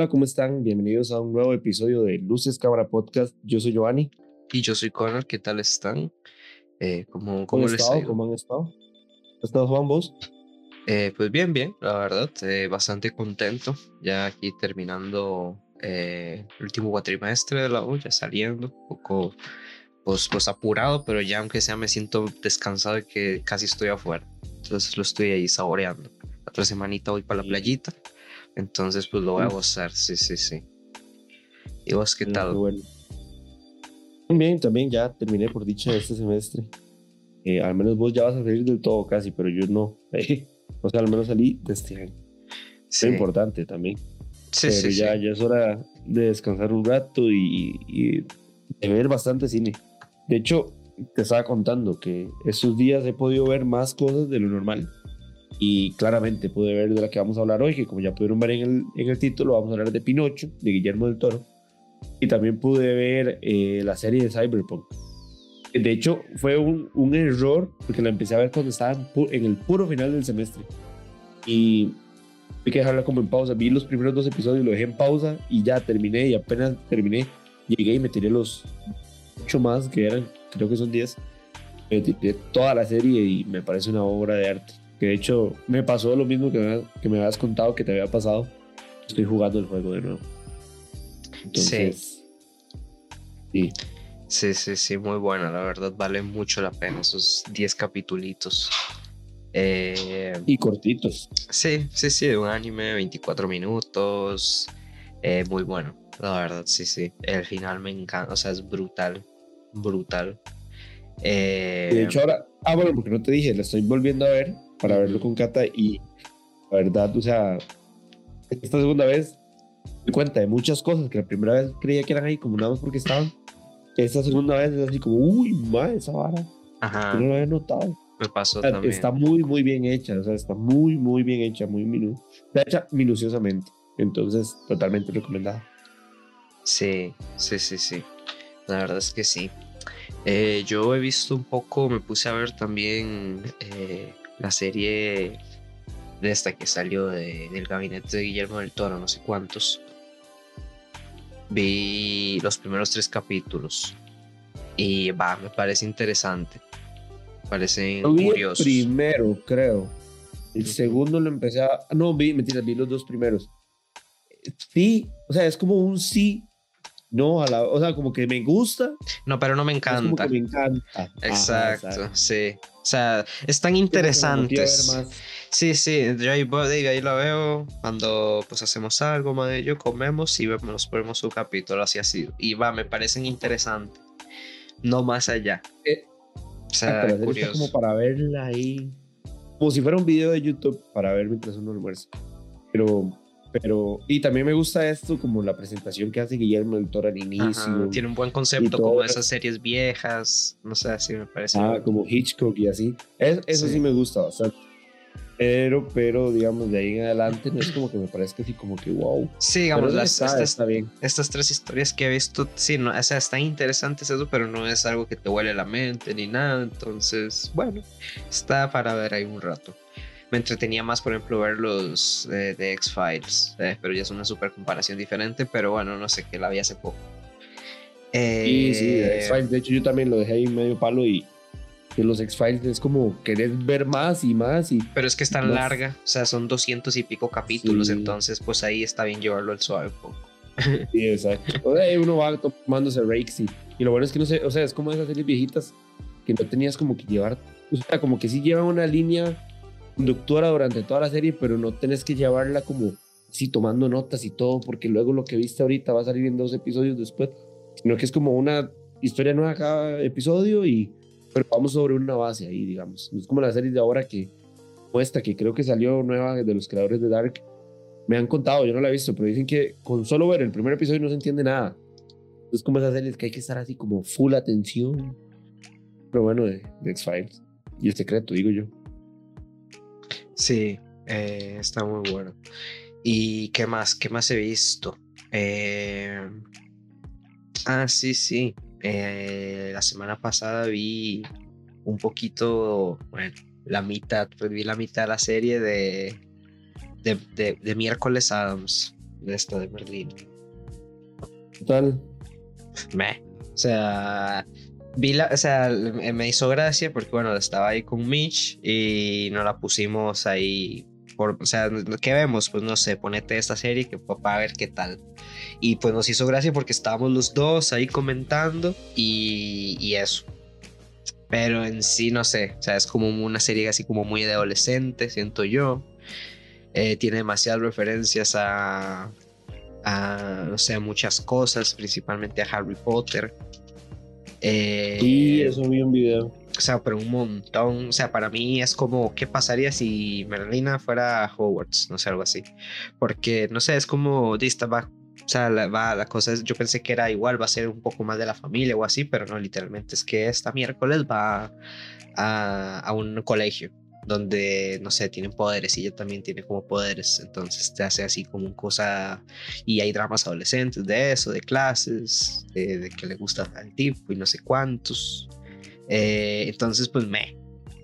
Hola, ¿cómo están? Bienvenidos a un nuevo episodio de Luces Cámara Podcast. Yo soy Giovanni. Y yo soy Connor. ¿Qué tal están? Eh, ¿Cómo, ¿Cómo, cómo les estado? ha ido? ¿Cómo han estado? ¿Has estado Juan vos? Eh, pues bien, bien, la verdad. eh, bastante contento. Ya aquí terminando eh, el último cuatrimestre de la U, ya saliendo. Un poco pues, pues apurado, pero ya aunque sea me siento descansado de que casi estoy afuera. Entonces lo estoy ahí saboreando. La otra semanita voy para la playita. Entonces pues lo voy a gozar, sí, sí, sí. ¿Y vos qué tal? bueno. Bien, también ya terminé por dicha este semestre. Eh, al menos vos ya vas a salir del todo casi, pero yo no. o sea, al menos salí de este año. Sí, Es importante también. sí, pero sí, ya, sí. ya es hora de descansar un rato y, y de ver bastante cine. De hecho, te estaba contando que estos días he podido ver más cosas de lo normal. Y claramente pude ver de la que vamos a hablar hoy, que como ya pudieron ver en el, en el título, vamos a hablar de Pinocho, de Guillermo del Toro. Y también pude ver eh, la serie de Cyberpunk. De hecho, fue un, un error, porque la empecé a ver cuando estaba en, pu- en el puro final del semestre. Y Tuve que dejarla como en pausa. Vi los primeros dos episodios, lo dejé en pausa y ya terminé. Y apenas terminé, llegué y me tiré los ocho más, que eran, creo que son 10. Me tiré toda la serie y me parece una obra de arte. Que de hecho me pasó lo mismo que me, que me habías contado que te había pasado. Estoy jugando el juego de nuevo. Entonces, sí. Sí, sí, sí, muy buena, la verdad vale mucho la pena esos 10 capitulitos. Eh, Y cortitos. sí, sí, sí, de un anime, 24 minutos, eh, muy bueno, la verdad, sí, sí. El final me encanta, o sea, es brutal, brutal. Eh, de hecho ahora, ah bueno, porque no te dije, la estoy volviendo a ver para verlo con Kata y la verdad, o sea, esta segunda vez me di cuenta de muchas cosas que la primera vez creía que eran ahí como nada más porque estaban. Esta segunda vez es así como, uy, madre, esa vara, ajá, yo no lo había notado. me pasó O sea, también. está muy, muy bien hecha, o sea, está muy, muy bien hecha, muy minu está hecha minuciosamente, entonces totalmente recomendada. Sí, sí, sí, sí. La verdad es que sí. Eh, yo he visto un poco, me puse a ver también eh, la serie de esta que salió de- del gabinete de Guillermo del Toro, no sé cuántos. Vi los primeros tres capítulos y va, me parece interesante. Parecen vi el curiosos. primero, creo. El segundo lo empecé a. No, vi, mentira, vi los dos primeros. Sí, o sea, es como un sí, no, a la, o sea, como que me gusta, No, pero no me es como encanta. que me encanta. Ajá, Exacto, sí. O sea, están interesantes. Como. Sí, sí, yo ahí, voy, ahí ahí la veo cuando pues hacemos algo, más de ello, comemos y vemos, nos ponemos un capítulo así así. Y va, me parecen interesantes. No más allá. Eh, o sea, está curioso. como para verla ahí. Como si fuera un video de YouTube para ver mientras uno almuerza. Pero, pero, y también me gusta esto, como la presentación que hace Guillermo del Toro al inicio. Ajá, tiene un buen concepto como esas series viejas. No sé, así me parece. Ah, como Hitchcock y así. Es- eso sí. Sí. me gusta bastante. Pero, pero, digamos, de ahí en adelante no es como que me parezca así como que wow. sí, digamos, las, está, estas, está bien. estas tres historias que he visto, sí, no, o sea, están interesantes eso, pero no es algo que te huele la mente ni nada. Entonces, bueno, está para ver ahí un rato. Me entretenía más, por ejemplo, ver los eh, de X-Files, eh, pero ya es una super comparación diferente, pero bueno, no sé, que la vi hace poco. Sí, sí, Eh, X-Files. De hecho, yo también lo dejé ahí medio palo y que los X-Files es como querer ver más y más y Pero es que es tan Más- larga, o sea, son doscientos y pico capítulos, Sí. entonces pues ahí está bien llevarlo al suave poco. Sí, exacto. O sea, ahí uno va tomándose breaks y, y lo bueno es que no sé, o sea, es como esas series viejitas que no tenías como que llevar, o sea, como que sí llevan una línea conductora durante toda la serie, pero no tenés que llevarla como así tomando notas y todo, porque luego lo que viste ahorita va a salir en dos episodios después, sino que es como una historia nueva cada episodio y pero vamos sobre una base ahí, digamos. No es como la serie de ahora que muestra que creo que salió nueva de los creadores de Dark. Me han contado, yo no la he visto, pero dicen que con solo ver el primer episodio no se entiende nada. Es como esas series que hay que estar así como full atención. Pero bueno, de, de X-Files. Y el secreto, digo yo. Sí, eh, está muy bueno. ¿Y qué más? ¿Qué más he visto? Eh, Ah, sí, sí. Eh, la semana pasada vi un poquito, bueno, la mitad, pues vi la mitad de la serie de, de, de, de Miércoles Adams. de esta de Merlín. Total. Me. O sea, vi la, o sea, me hizo gracia porque, bueno, estaba ahí con Mitch y nos la pusimos ahí. Por, o sea, ¿qué vemos? Pues no sé, ponete esta serie que para ver qué tal. Y pues nos hizo gracia porque estábamos los dos ahí comentando y, y eso. Pero en sí, no sé, o sea, es como una serie así como muy de adolescente, siento yo. Eh, tiene demasiadas referencias a, a, no sé, muchas cosas, principalmente a Harry Potter. Eh, sí, eso vi un video. O sea, pero un montón. O sea, para mí es como, ¿qué pasaría si Merlina fuera Hogwarts? No sé, algo así. Porque, no sé, es como, va, o sea, la, va, la cosa es, yo pensé que era igual, va a ser un poco más de la familia o así, pero no, literalmente es que esta miércoles va a, a un colegio donde, no sé, tienen poderes y ella también tiene como poderes, entonces te hace así como un cosa, y hay dramas adolescentes de eso, de clases, de, que le gusta al tipo y no sé cuántos. Eh, entonces, pues me.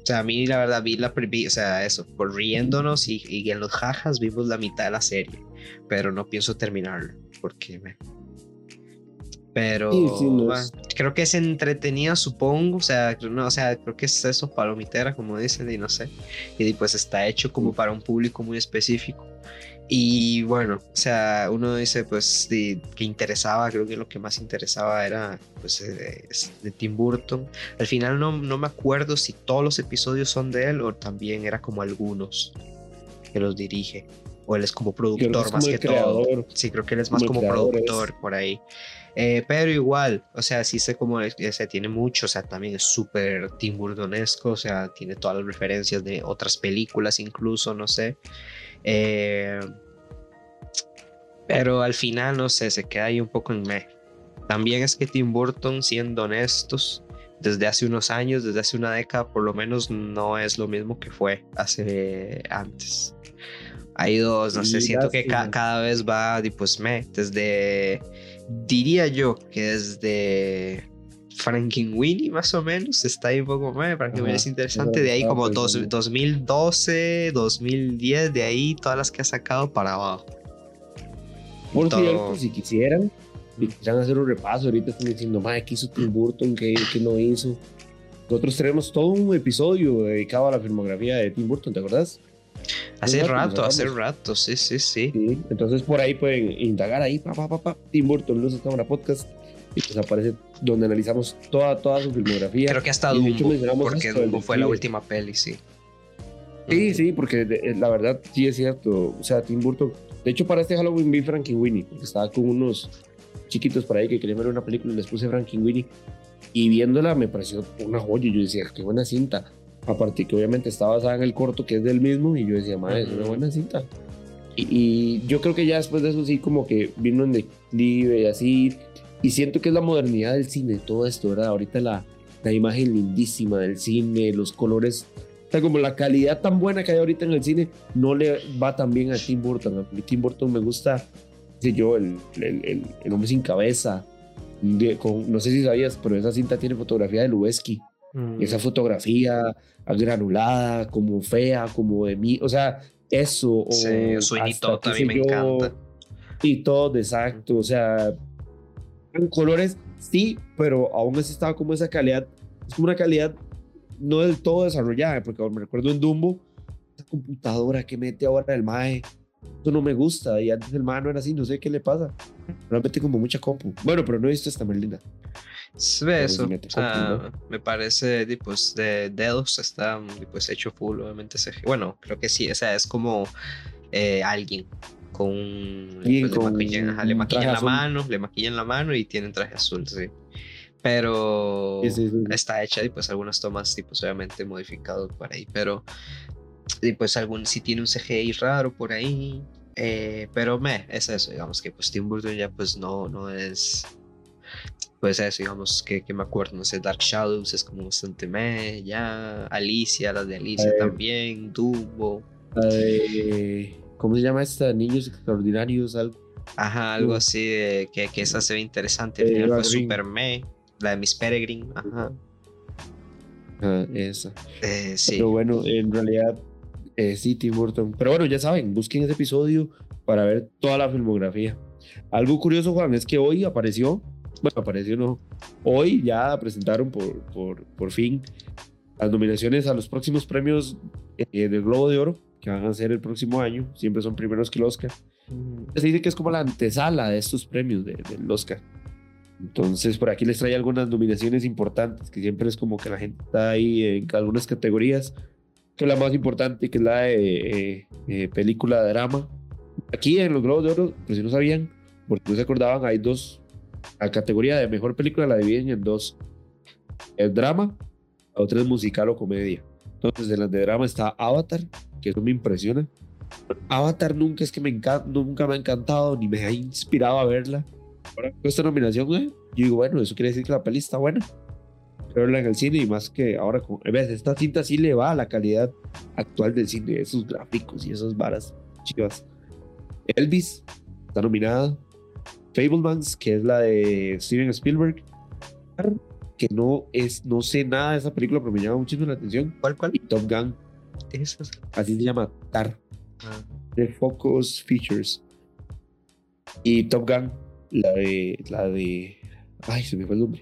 O sea, a mí la verdad vi la, o sea, eso, por riéndonos y, en los jajas vimos la mitad de la serie, pero no pienso terminarlo porque me, pero creo que es entretenida, supongo. O sea, no, o sea, creo que es eso, palomitera, como dicen, y no sé. Y pues está hecho como para un público muy específico. Y bueno, o sea, uno dice, pues, de, que interesaba, creo que lo que más interesaba era, pues, de, de, Tim Burton. Al final no, no me acuerdo si todos los episodios son de él o también era como algunos que los dirige. O él es como productor más que todo. Sí, creo que él es más como, productor por ahí. Eh, pero igual, o sea, sí sé cómo es, o sea, tiene mucho, o sea, también es súper Tim Burtonesco, o sea, tiene todas las referencias de otras películas incluso, no sé. Eh, pero al final, no sé, se queda ahí un poco en me. También es que Tim Burton, siendo honestos, desde hace unos años, desde hace una década, por lo menos no es lo mismo que fue hace antes. Hay dos, no sé, siento que cada vez va, pues me, desde diría yo que desde Frankenweenie más o menos está ahí un poco más, Frankenweenie es interesante, de ahí como dos, 2012, 2010, de ahí todas las que ha sacado para abajo. Por cierto, si quisieran, si quisieran hacer un repaso, ahorita están diciendo, madre, ¿qué hizo Tim Burton? ¿Qué, ¿Qué, no hizo? Nosotros tenemos todo un episodio dedicado a la filmografía de Tim Burton, ¿te acordás? Hace rato, hace rato, sí, sí, sí, Entonces por ahí pueden indagar ahí, pa, pa, pa, Tim Burton, Luces Cámara Podcast, y pues aparece donde analizamos toda, toda su filmografía. Creo que hasta Dumbo, porque Dumbo fue la última peli, sí. Sí, sí, porque la verdad sí es cierto. O sea, Tim Burton. De hecho, para este Halloween vi Frankie Winnie, porque estaba con unos chiquitos por ahí que querían ver una película y les puse Frankie Winnie. Y viéndola me pareció una joya. Yo decía, qué buena cinta. Aparte que obviamente está basada en el corto que es del mismo y yo decía, madre, es una buena cinta. Y, yo creo que ya después de eso sí como que vino en declive y así. Y siento que es la modernidad del cine, todo esto, ¿verdad? Ahorita la, la imagen lindísima del cine, los colores, como la calidad tan buena que hay ahorita en el cine, no le va tan bien a Tim Burton. A Tim Burton me gusta, sé yo, el, el, el, hombre sin cabeza. con, no sé si sabías, pero esa cinta tiene fotografía de Lubeski. Mm. Esa fotografía granulada, como fea, como de mí, o sea, eso. Sí, su también me encanta. Y todo, exacto, o sea, en colores sí, pero aún así estaba como esa calidad, es como una calidad no del todo desarrollada, porque me recuerdo en Dumbo, esa computadora que mete ahora el MAE, eso no me gusta, y antes el MAE no era así, no sé qué le pasa, realmente como mucha compu. Bueno, pero no he visto esta Merlinda. Ve eso, me parece pues, de dedos está pues, hecho full, obviamente. Bueno, creo que sí, o sea, es como eh, alguien con, le maquillan, le maquillan la mano, le maquillan la mano y tienen traje azul, sí. Pero está hecha y pues algunas tomas, pues obviamente modificado por ahí, pero y pues algún sí tiene un CGI raro por ahí, eh, pero me, es eso, digamos que pues Tim Burton ya pues no, no es pues eso, digamos, que, que, me acuerdo, no sé, Dark Shadows es como bastante me, ya, Alicia, las de Alicia también, Dumbo. ¿Cómo se llama esta? Niños Extraordinarios, algo. Ajá, algo así, que, que esa se ve interesante, al final fue Super Me, la de Miss Peregrine, ajá. Ah, esa. Eh, sí. Pero bueno, en realidad, Eh, sí, Tim Burton. Pero bueno, ya saben, busquen ese episodio para ver toda la filmografía. Algo curioso, Juan, es que hoy apareció, bueno, apareció no, hoy ya presentaron por, por, por fin las nominaciones a los próximos premios eh, del Globo de Oro, que van a ser el próximo año, siempre son primeros que el Oscar. Se dice que es como la antesala de estos premios del Oscar. Entonces, por aquí les trae algunas nominaciones importantes, que siempre es como que la gente está ahí en algunas categorías, que la más importante, que es la de eh, eh, película de drama. Aquí en los Globos de Oro, por si no sabían, porque no se acordaban, hay dos, la categoría de mejor película la dividen en dos, el drama, la otra es musical o comedia. Entonces, en las de drama está Avatar, que eso me impresiona. Avatar nunca es que me encanta, nunca me ha encantado, ni me ha inspirado a verla ahora con esta nominación, yo digo, bueno, eso quiere decir que la peli está buena. Verla en el cine y más que ahora, con, ves, esta cinta sí le va a la calidad actual del cine, esos gráficos y esas varas chivas. Elvis está nominada. Fablemans, que es la de Steven Spielberg, que no es, no sé nada de esa película, pero me llama muchísimo la atención. ¿Cuál, cuál? Y Top Gun. Así se llama TAR. Ah. The Focus Features. Y Top Gun la de. La de. Ay, se me fue el nombre.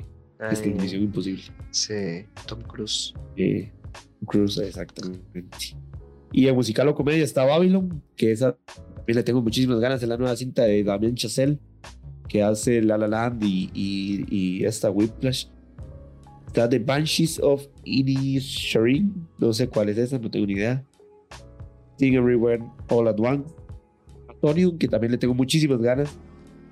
es que Misión Imposible. Sí, Tom Cruise. Eh, Tom Cruise, exactamente. Y en musical o comedia está Babylon, que esa también le tengo muchísimas ganas. de la nueva cinta de Damien Chazelle, que hace La La Land y, y, y esta Whiplash. Está The Banshees of Inisherin. No sé cuál es esa, no tengo ni idea. Sing Everywhere All at Once. Antonio, que también le tengo muchísimas ganas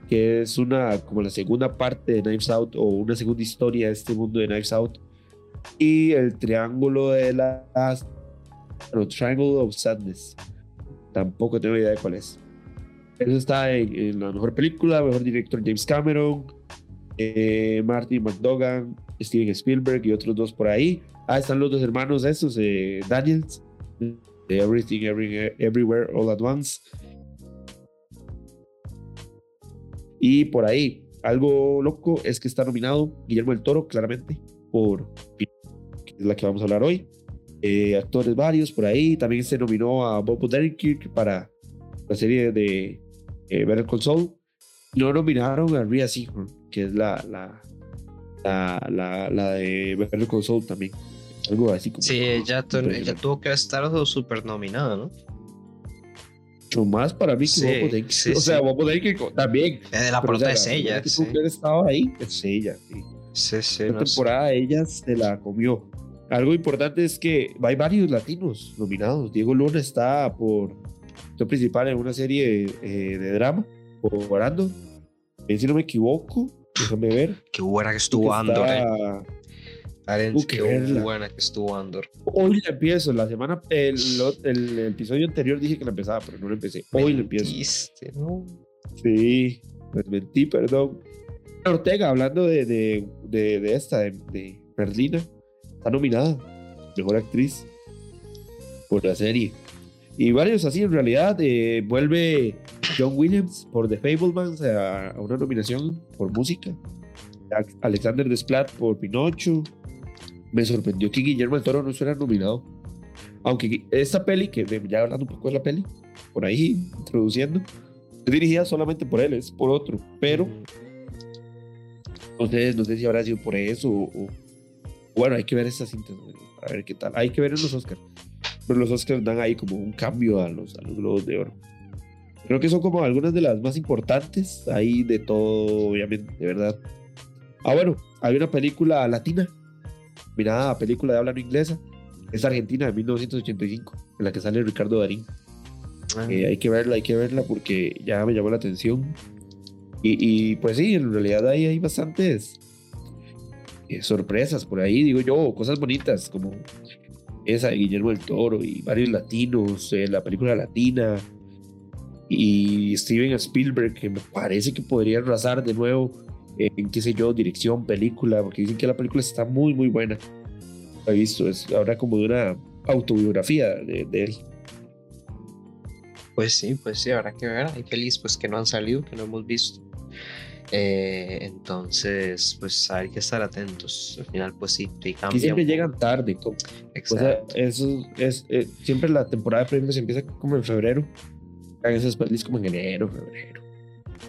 que es una como la segunda parte de Knives Out o una segunda historia de este mundo de Knives Out y el triángulo de las no, Triangle of Sadness tampoco tengo idea de cuál es eso está en, la mejor película mejor director James Cameron eh, Martin McDogan Steven Spielberg y otros dos por ahí ah están los dos hermanos esos eh, Daniels de Everything Everywhere All at Once Y por ahí, algo loco es que está nominado Guillermo del Toro, claramente, por la que vamos a hablar hoy. Eh, actores varios por ahí. También se nominó a Bob Odenkirk para la serie de eh, Better Call Saul. No nominaron a Rhea Seehorn, que es la, la, la, la, de Better Call Saul también. Algo así como. Sí, ella, ella tuvo que estar super nominada, ¿no? más para mí que Bob O sea, Bob Odenkirk también. De la prota es ella. Sí. estaba ahí, es ella. Sí, sí. sí la temporada ella se la comió. Algo importante es que hay varios latinos nominados. Diego Luna está por actor principal en una serie eh, de drama, por Arando. Si no me equivoco, déjame ver. Qué buena que estuvo Andor. Eh. Uh, qué buena que estuvo Andor. Hoy la empiezo. La semana, el, el, episodio anterior dije que la empezaba, pero no la empecé. Hoy la empiezo. ¿no? Sí, les mentí, perdón. Ortega, hablando de, de, de, esta, de, de Merlina, está nominada. Mejor actriz por la serie. Y varios así, en realidad, eh, vuelve John Williams por The Fablemans a, a, una nominación por música. Alexander Desplat por Pinocho me sorprendió que Guillermo del Toro no fuera nominado. Aunque esta peli, que ya hablando un poco de la peli, por ahí introduciendo, es dirigida solamente por él, es por otro, pero no sé, no sé si habrá sido por eso o, bueno, hay que ver esta cinta, a ver qué tal. Hay que ver en los Oscars. Pero los Oscars dan ahí como un cambio a los, a los globos de oro. Creo que son como algunas de las más importantes ahí de todo, obviamente, de verdad. Ah, bueno, hay una película latina mirada película de habla no inglesa. Es Argentina de 1985, en la que sale Ricardo Darín. Ah. Eh, hay que verla, hay que verla porque ya me llamó la atención. Y, pues sí, en realidad ahí hay bastantes eh, sorpresas por ahí, digo yo, cosas bonitas como esa de Guillermo del Toro y varios latinos, eh, la película latina y Steven Spielberg, que me parece que podría arrasar de nuevo en qué sé yo, dirección, película, porque dicen que la película está muy, muy buena. He visto, es ahora como de una autobiografía de, él. Pues sí, pues sí, habrá que ver. Hay pelis pues que no han salido, que no hemos visto. Eh, entonces, pues hay que estar atentos. Al final, pues sí, te Y siempre llegan tarde. como- O sea, eso es, eh, siempre la temporada de premios empieza como en febrero. Hagan esas pelis como en enero, febrero.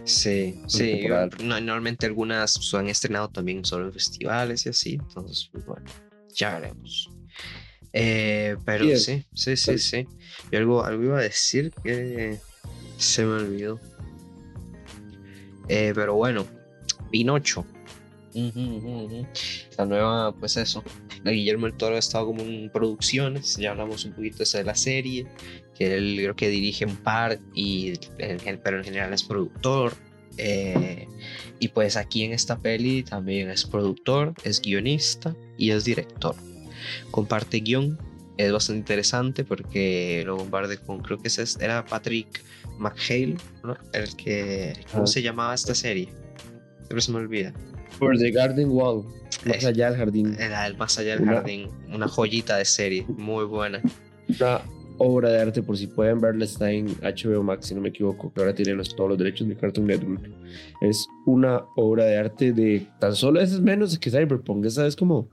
Sí, sí. no- normalmente algunas se han estrenado también solo en festivales y así. Entonces, pues bueno, ya veremos. Eh, pero Sí, es- sí, sí, sí, sí. Yo algo, algo iba a decir que se me olvidó. Eh, pero bueno, Pinocho. La nueva, pues eso. La Guillermo el Toro ha estado como en producciones. Ya hablamos un poquito de la serie. Que él creo que dirige un par, y, pero en general es productor. Eh, y pues aquí en esta peli también es productor, es guionista y es director. Comparte guion. Es bastante interesante porque lo comparte con, creo que ese es- era Patrick McHale, ¿no? El que, ¿cómo Ah. se llamaba esta serie? Siempre se me olvida. Por The Garden Wall. Más Es- allá del jardín. Era el más allá del Una- jardín, una joyita de serie, muy buena. Una obra de arte, por si pueden verla, está en HBO Max, si no me equivoco, que ahora tiene los- todos los derechos de Cartoon Network. Es una obra de arte de tan solo es menos que Cyberpunk. Esa es como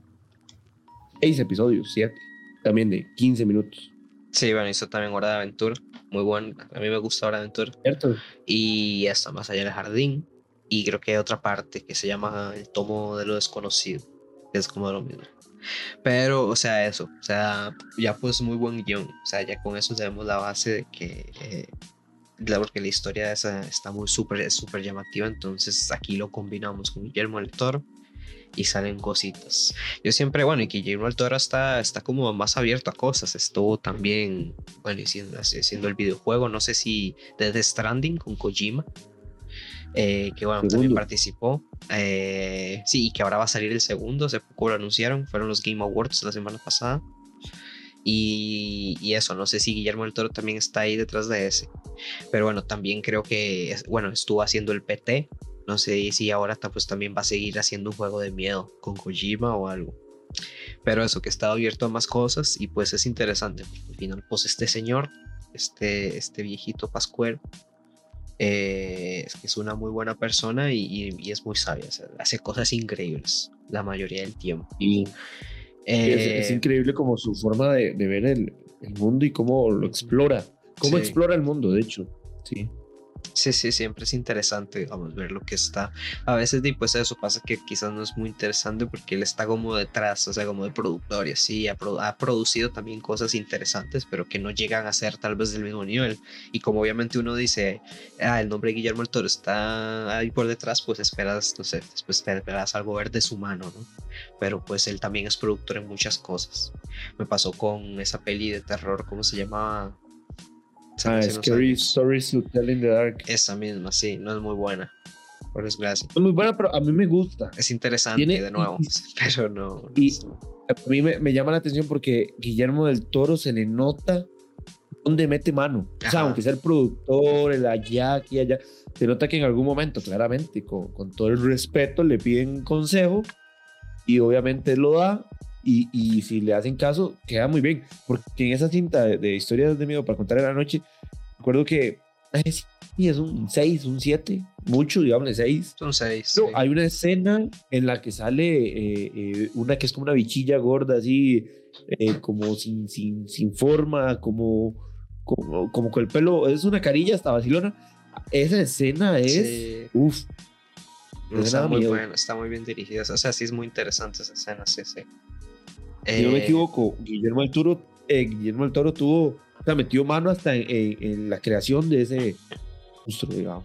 seis episodios, siete. También de 15 minutos. Sí, bueno, hizo también Hora de Aventura, muy bueno. A mí me gusta Hora de Aventura. ¿Cierto? Y esta, más allá del jardín. Y creo que hay otra parte que se llama El tomo de lo desconocido, que es como lo mismo. Pero, o sea, eso, o sea, ya pues muy buen guion. O sea, ya con eso tenemos la base de que, eh, la- porque la historia esa está muy súper, súper llamativa. Entonces aquí lo combinamos con Guillermo del Toro y salen cositas. Yo siempre, bueno, y que Guillermo del Toro está, está como más abierto a cosas. Estuvo también, bueno, haciendo, haciendo el videojuego, no sé si desde Stranding con Kojima. eh, que bueno, también Segundo. participó. Eh, sí, y que ahora va a salir el segundo, hace poco lo anunciaron, fueron los Game Awards la semana pasada. Y, y eso, no sé si Guillermo del Toro también está ahí detrás de ese. Pero bueno, también creo que, bueno, estuvo haciendo el PT. No sé si ahora ta- pues, también va a seguir haciendo un juego de miedo con Kojima o algo. Pero eso, que está abierto a más cosas y pues es interesante. Al final, pues este señor, este, este viejito Pascuero, eh, es una muy buena persona y, y- y es muy sabia. o sea, hace cosas increíbles la mayoría del tiempo. Y es, Eh, es increíble como su forma de, de ver el, el mundo y cómo lo explora. Cómo Sí. explora el mundo, de hecho. Sí. Sí, sí, siempre es interesante, digamos, ver lo que está. A veces, pues eso pasa que quizás no es muy interesante porque él está como detrás, o sea, como de productor y así, ha, produ- ha producido también cosas interesantes, pero que no llegan a ser tal vez del mismo nivel. Y como obviamente uno dice, ah, el nombre de Guillermo el Toro está ahí por detrás, pues esperas, no sé, después te esperas algo ver de su mano, ¿no? Pero pues él también es productor en muchas cosas. Me pasó con esa peli de terror, ¿cómo se llamaba? Ah, Scary. Stories to Tell in the Dark. Esa misma, sí, no es muy buena, por desgracia. Es muy buena, pero a mí me gusta. Es interesante Tiene- de nuevo, pero no. no Y- A mí me, me llama la atención porque Guillermo del Toro se le nota dónde mete mano. O sea, Ajá. aunque sea el productor, el allá, aquí, allá, se nota que en algún momento, claramente, con, con todo el respeto, le piden consejo y obviamente él lo da. Y, y si le hacen caso, queda muy bien. Porque en esa cinta de, de historias de miedo para contar en la noche, recuerdo que sí, es un 6, un 7, mucho, digamos, 6. Son seis. No, sí. hay una escena en la que sale eh, eh, una que es como una bichilla gorda, así, eh, como sin, sin, sin forma, como, como, como con el pelo, es una carilla hasta vacilona. Esa escena es, Sí, no, me está muy buena, está muy bien dirigida. O sea, sí es muy interesante esa escena, sí, sí. Si no me Eh, equivoco, Guillermo del Toro, eh, Guillermo del Toro tuvo, o sea, metió mano hasta en, en- en la creación de ese monstruo, digamos.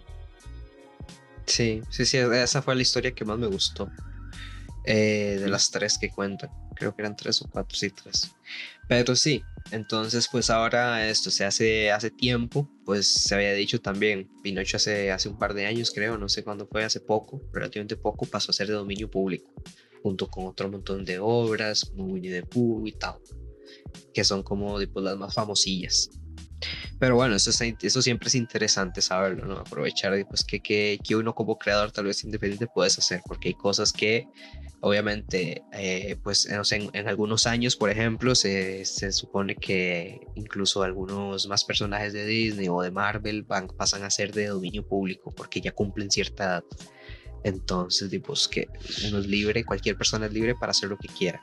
Sí, sí, sí, esa fue la historia que más me gustó. eh, de las tres que cuentan. Creo que eran tres o cuatro, sí, tres. Pero sí, entonces pues ahora esto se hace hace tiempo, pues se había dicho también, Pinocho hace, hace un par de años creo, no sé cuándo fue, hace poco, relativamente poco, pasó a ser de dominio público, junto con otro montón de obras, como Winnie the Pooh y tal, que son como pues, las más famosillas. Pero bueno, eso, es- eso siempre es interesante saberlo, ¿no? Aprovechar pues, que, que, que uno como creador tal vez independiente puedes hacer, porque hay cosas que obviamente, eh, pues no sé, en, en, algunos años, por ejemplo, se, se, supone que incluso algunos más personajes de Disney o de Marvel van, pasan a ser de dominio público porque ya cumplen cierta edad. Entonces, pues que uno es libre, cualquier persona es libre para hacer lo que quiera.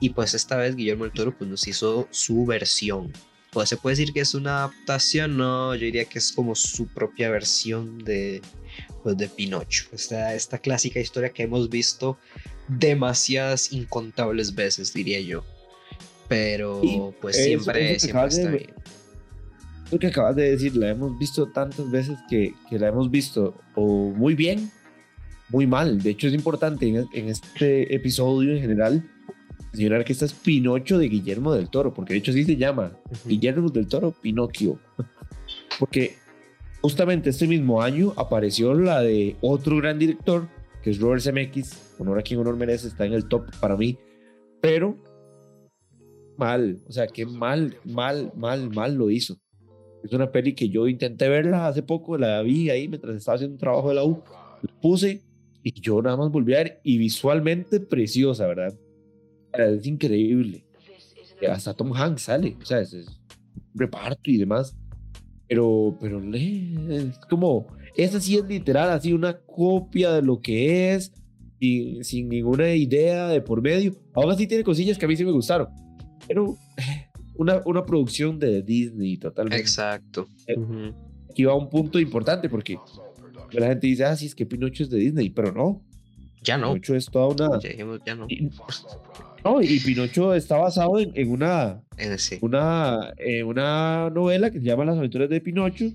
Y pues esta vez Guillermo del Toro pues, nos hizo su versión. Pues se puede decir que es una adaptación, no, yo diría que es como su propia versión de, pues, de Pinocho. Esta, esta clásica historia que hemos visto demasiadas incontables veces, diría yo. Pero pues siempre, siempre está bien. Lo que acabas de decir, la hemos visto tantas veces que, que la hemos visto o muy bien, muy mal. De hecho, es importante en, en este episodio en general mencionar que esta es Pinocho de Guillermo del Toro, porque de hecho así se llama, Guillermo del Toro Pinocchio. Porque justamente este mismo año apareció la de otro gran director, que es Robert Zemeckis, honor a quien honor merece, está en el top para mí, pero mal, o sea, qué mal, mal, mal, mal lo hizo. Es una peli que yo intenté verla hace poco, la vi ahí mientras estaba haciendo un trabajo de la U, la puse y yo nada más volví a ver y visualmente preciosa, ¿verdad? Es increíble. Hasta Tom Hanks sale, o sea, es, un reparto y demás. Pero, pero es como, esa sí es literal, así una copia de lo que es, sin, sin ninguna idea de por medio. Ahora sí tiene cosillas que a mí sí me gustaron, pero una, una producción de Disney totalmente. Exacto. Eh, aquí va un punto importante porque la gente dice, ah, sí, es que Pinocho es de Disney, pero no. Ya no. Pinocho es toda una. Ya, ya no. No, y Pinocho está basado en, en una, en sí. una, eh, una novela que se llama Las aventuras de Pinocho.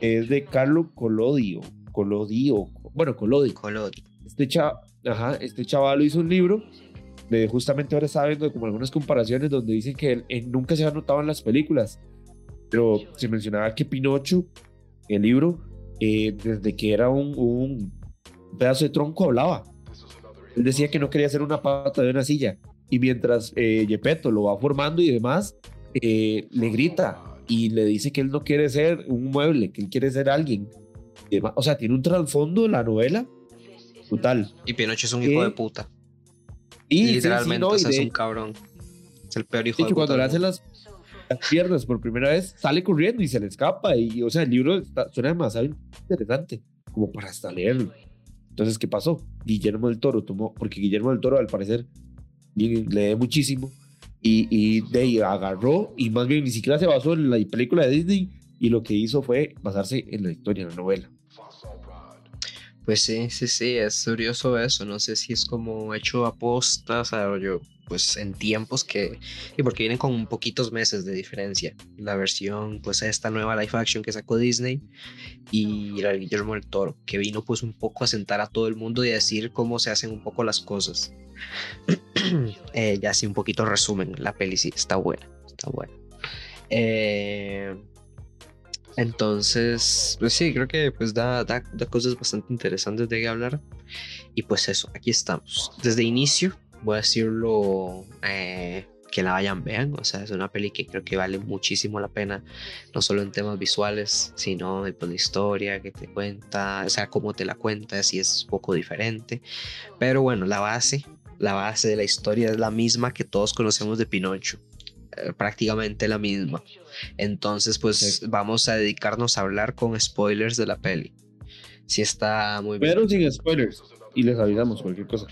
Es de Carlo Colodio. Colodio. Bueno, Colodi. Colodi. Este, cha, ajá, este chaval hizo un libro. De, justamente ahora estaba viendo como algunas comparaciones donde dicen que él, nunca se ha notado en las películas. Pero se mencionaba que Pinocho, el libro, eh, desde que era un, un pedazo de tronco, hablaba él decía que no quería ser una pata de una silla. Y mientras eh, lo va formando y demás, eh, le grita y le dice que él no quiere ser un mueble, que él quiere ser alguien. O sea, tiene un trasfondo en la novela brutal. Y Pinocho es un hijo de puta. Y literalmente es un cabrón. Es el peor hijo de, puta. Cuando le hacen las, piernas por primera vez, sale corriendo y se le escapa. Y, o sea, el libro suena demasiado interesante como para hasta leerlo. Entonces, ¿qué pasó? Guillermo del Toro tomó, porque Guillermo del Toro al parecer lee muchísimo y, y de ahí agarró y más bien ni siquiera se basó en la película de Disney y lo que hizo fue basarse en la historia, en la novela. Pues sí, sí, sí, es curioso eso. No sé si es como hecho aposta, o sea, yo, pues en tiempos que. Y porque vienen con poquitos meses de diferencia. La versión, pues esta nueva live action que sacó Disney y la de Guillermo del Toro, que vino pues un poco a sentar a todo el mundo y a decir cómo se hacen un poco las cosas. eh, ya así un poquito resumen, la peli sí, está buena, está buena. Eh, entonces, pues sí, creo que pues da, da, da, cosas bastante interesantes de hablar. Y pues eso, aquí estamos. Desde inicio, voy a decirlo, eh, que la vayan, vean. O sea, es una peli que creo que vale muchísimo la pena, no solo en temas visuales, sino en pues, la historia que te cuenta, o sea, cómo te la cuentas y es un poco diferente. Pero bueno, la base, la base de la historia es la misma que todos conocemos de Pinocho. Eh, prácticamente la misma. Entonces, pues vamos a dedicarnos a hablar con spoilers de la peli. Si está muy bien. Pero sin spoilers. Y les avisamos cualquier cosa.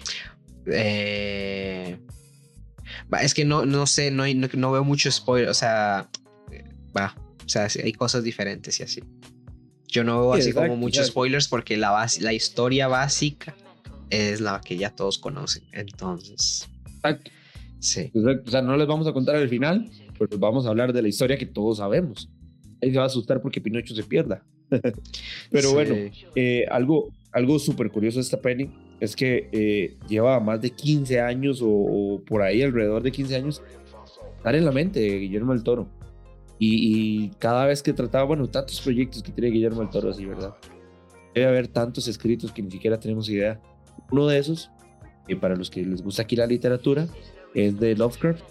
Eh, es que no, no sé, no, no, veo mucho spoiler. O sea, va. O sea, hay cosas diferentes y así. Yo no veo así como muchos spoilers porque la, base, la historia básica es la que ya todos conocen. Entonces. Sí. O sea, no les vamos a contar el final, pero vamos a hablar de la historia que todos sabemos. Él se va a asustar porque Pinocho se pierda. pero bueno, eh, algo, algo súper curioso de esta penny es que eh, lleva más de 15 años o, por ahí, alrededor de 15 años, estar en la mente de Guillermo del Toro. Y, cada vez que trataba, bueno, tantos proyectos que tiene Guillermo del Toro, así, ¿verdad? Debe haber tantos escritos que ni siquiera tenemos idea. Uno de esos, y para los que les gusta aquí la literatura, es de Lovecraft,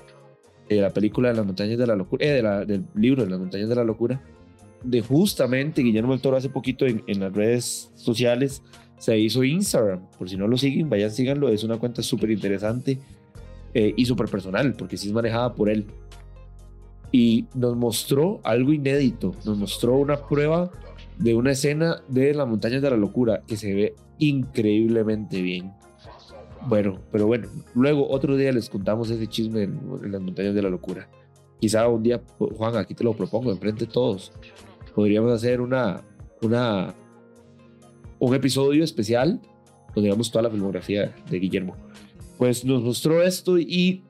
de la película de las montañas de la locura, eh, del libro de las montañas de la locura, de justamente Guillermo del Toro hace poquito en, las redes sociales se hizo Instagram, por si no lo siguen, vayan síganlo, es una cuenta súper interesante eh, y súper personal, porque sí es manejada por él. y nos mostró algo inédito, nos mostró una prueba de una escena de las montañas de la locura que se ve increíblemente bien. Bueno, pero bueno, luego otro día les contamos ese chisme en, las montañas de la locura. Quizá un día, Juan, aquí te lo propongo, enfrente de todos. Podríamos hacer una, una, un episodio especial donde veamos toda la filmografía de Guillermo. Pues nos mostró esto y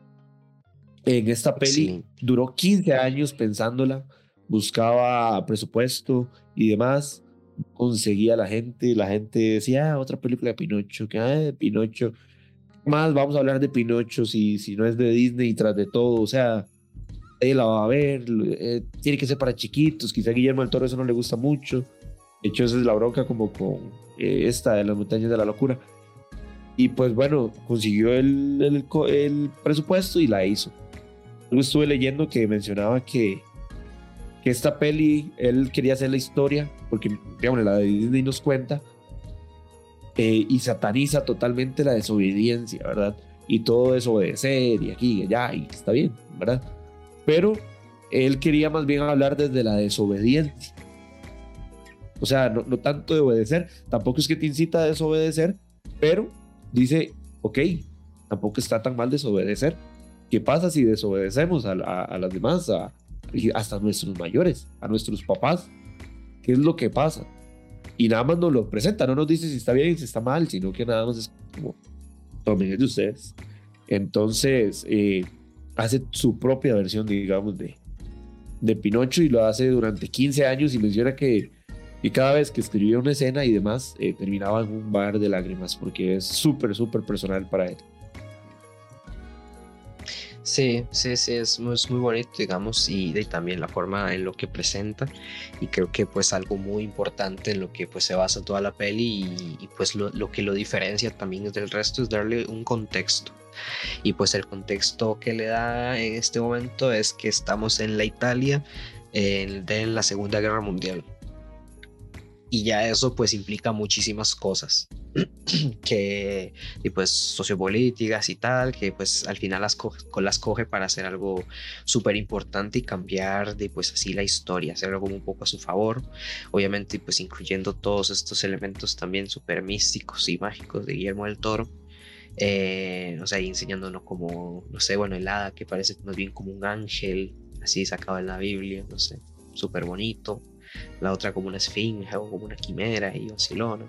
en esta peli duró 15 años pensándola, buscaba presupuesto y demás, conseguía la gente, la gente decía, ah, otra película de Pinocho, que ah, de Pinocho, más vamos a hablar de Pinocho si, si no es de Disney y tras de todo, o sea, ella la va a ver, eh, tiene que ser para chiquitos, quizá a Guillermo del Toro eso no le gusta mucho, hecho esa es la bronca como con eh, esta de las montañas de la locura. Y pues bueno, consiguió el, el, el presupuesto y la hizo. Luego estuve leyendo que mencionaba que, que esta peli, él quería hacer la historia, porque digamos, la de Disney nos cuenta, eh, y sataniza totalmente la desobediencia, ¿verdad? Y todo desobedecer y aquí y allá, y está bien, ¿verdad? Pero él quería más bien hablar desde la desobediencia. O sea, no, tanto de obedecer, tampoco es que te incita a desobedecer, pero dice, ok, tampoco está tan mal desobedecer. ¿Qué pasa si desobedecemos a, las demás, a, hasta a nuestros mayores, a nuestros papás? ¿Qué es lo que pasa? Y nada más nos lo presenta, no nos dice si está bien, si está mal, sino que nada más es como, tomen de ustedes. Entonces, eh, hace su propia versión, digamos, de, de Pinocho y lo hace durante 15 años y menciona que y cada vez que escribía una escena y demás, eh, terminaba en un bar de lágrimas porque es súper, súper personal para él. Sí, sí, sí, es muy, bonito, digamos, y, también la forma en lo que presenta, y creo que pues algo muy importante en lo que pues se basa toda la peli y, pues lo, lo, que lo diferencia también del resto es darle un contexto. Y pues el contexto que le da en este momento es que estamos en la Italia de la Segunda Guerra Mundial y ya eso pues implica muchísimas cosas. Que y pues sociopolíticas y tal que pues al final las coge, las coge para hacer algo súper importante y cambiar de pues así la historia hacerlo como un poco a su favor. Obviamente pues incluyendo todos estos elementos también súper místicos y mágicos de Guillermo del Toro eh, o sea enseñándonos como no sé bueno el hada que parece más bien como un ángel así sacado en la Biblia no sé súper bonito la otra como una esfinge o como una quimera y oscilona.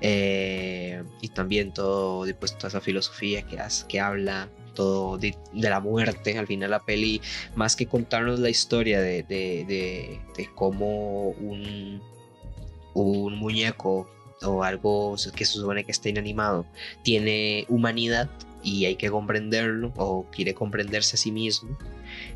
Eh, y también todo, pues, toda esa filosofía que, que habla todo de, la muerte. Al final la peli, más que contarnos la historia de, de, de, cómo un, un muñeco o algo que se supone que está inanimado tiene humanidad y hay que comprenderlo o quiere comprenderse a sí mismo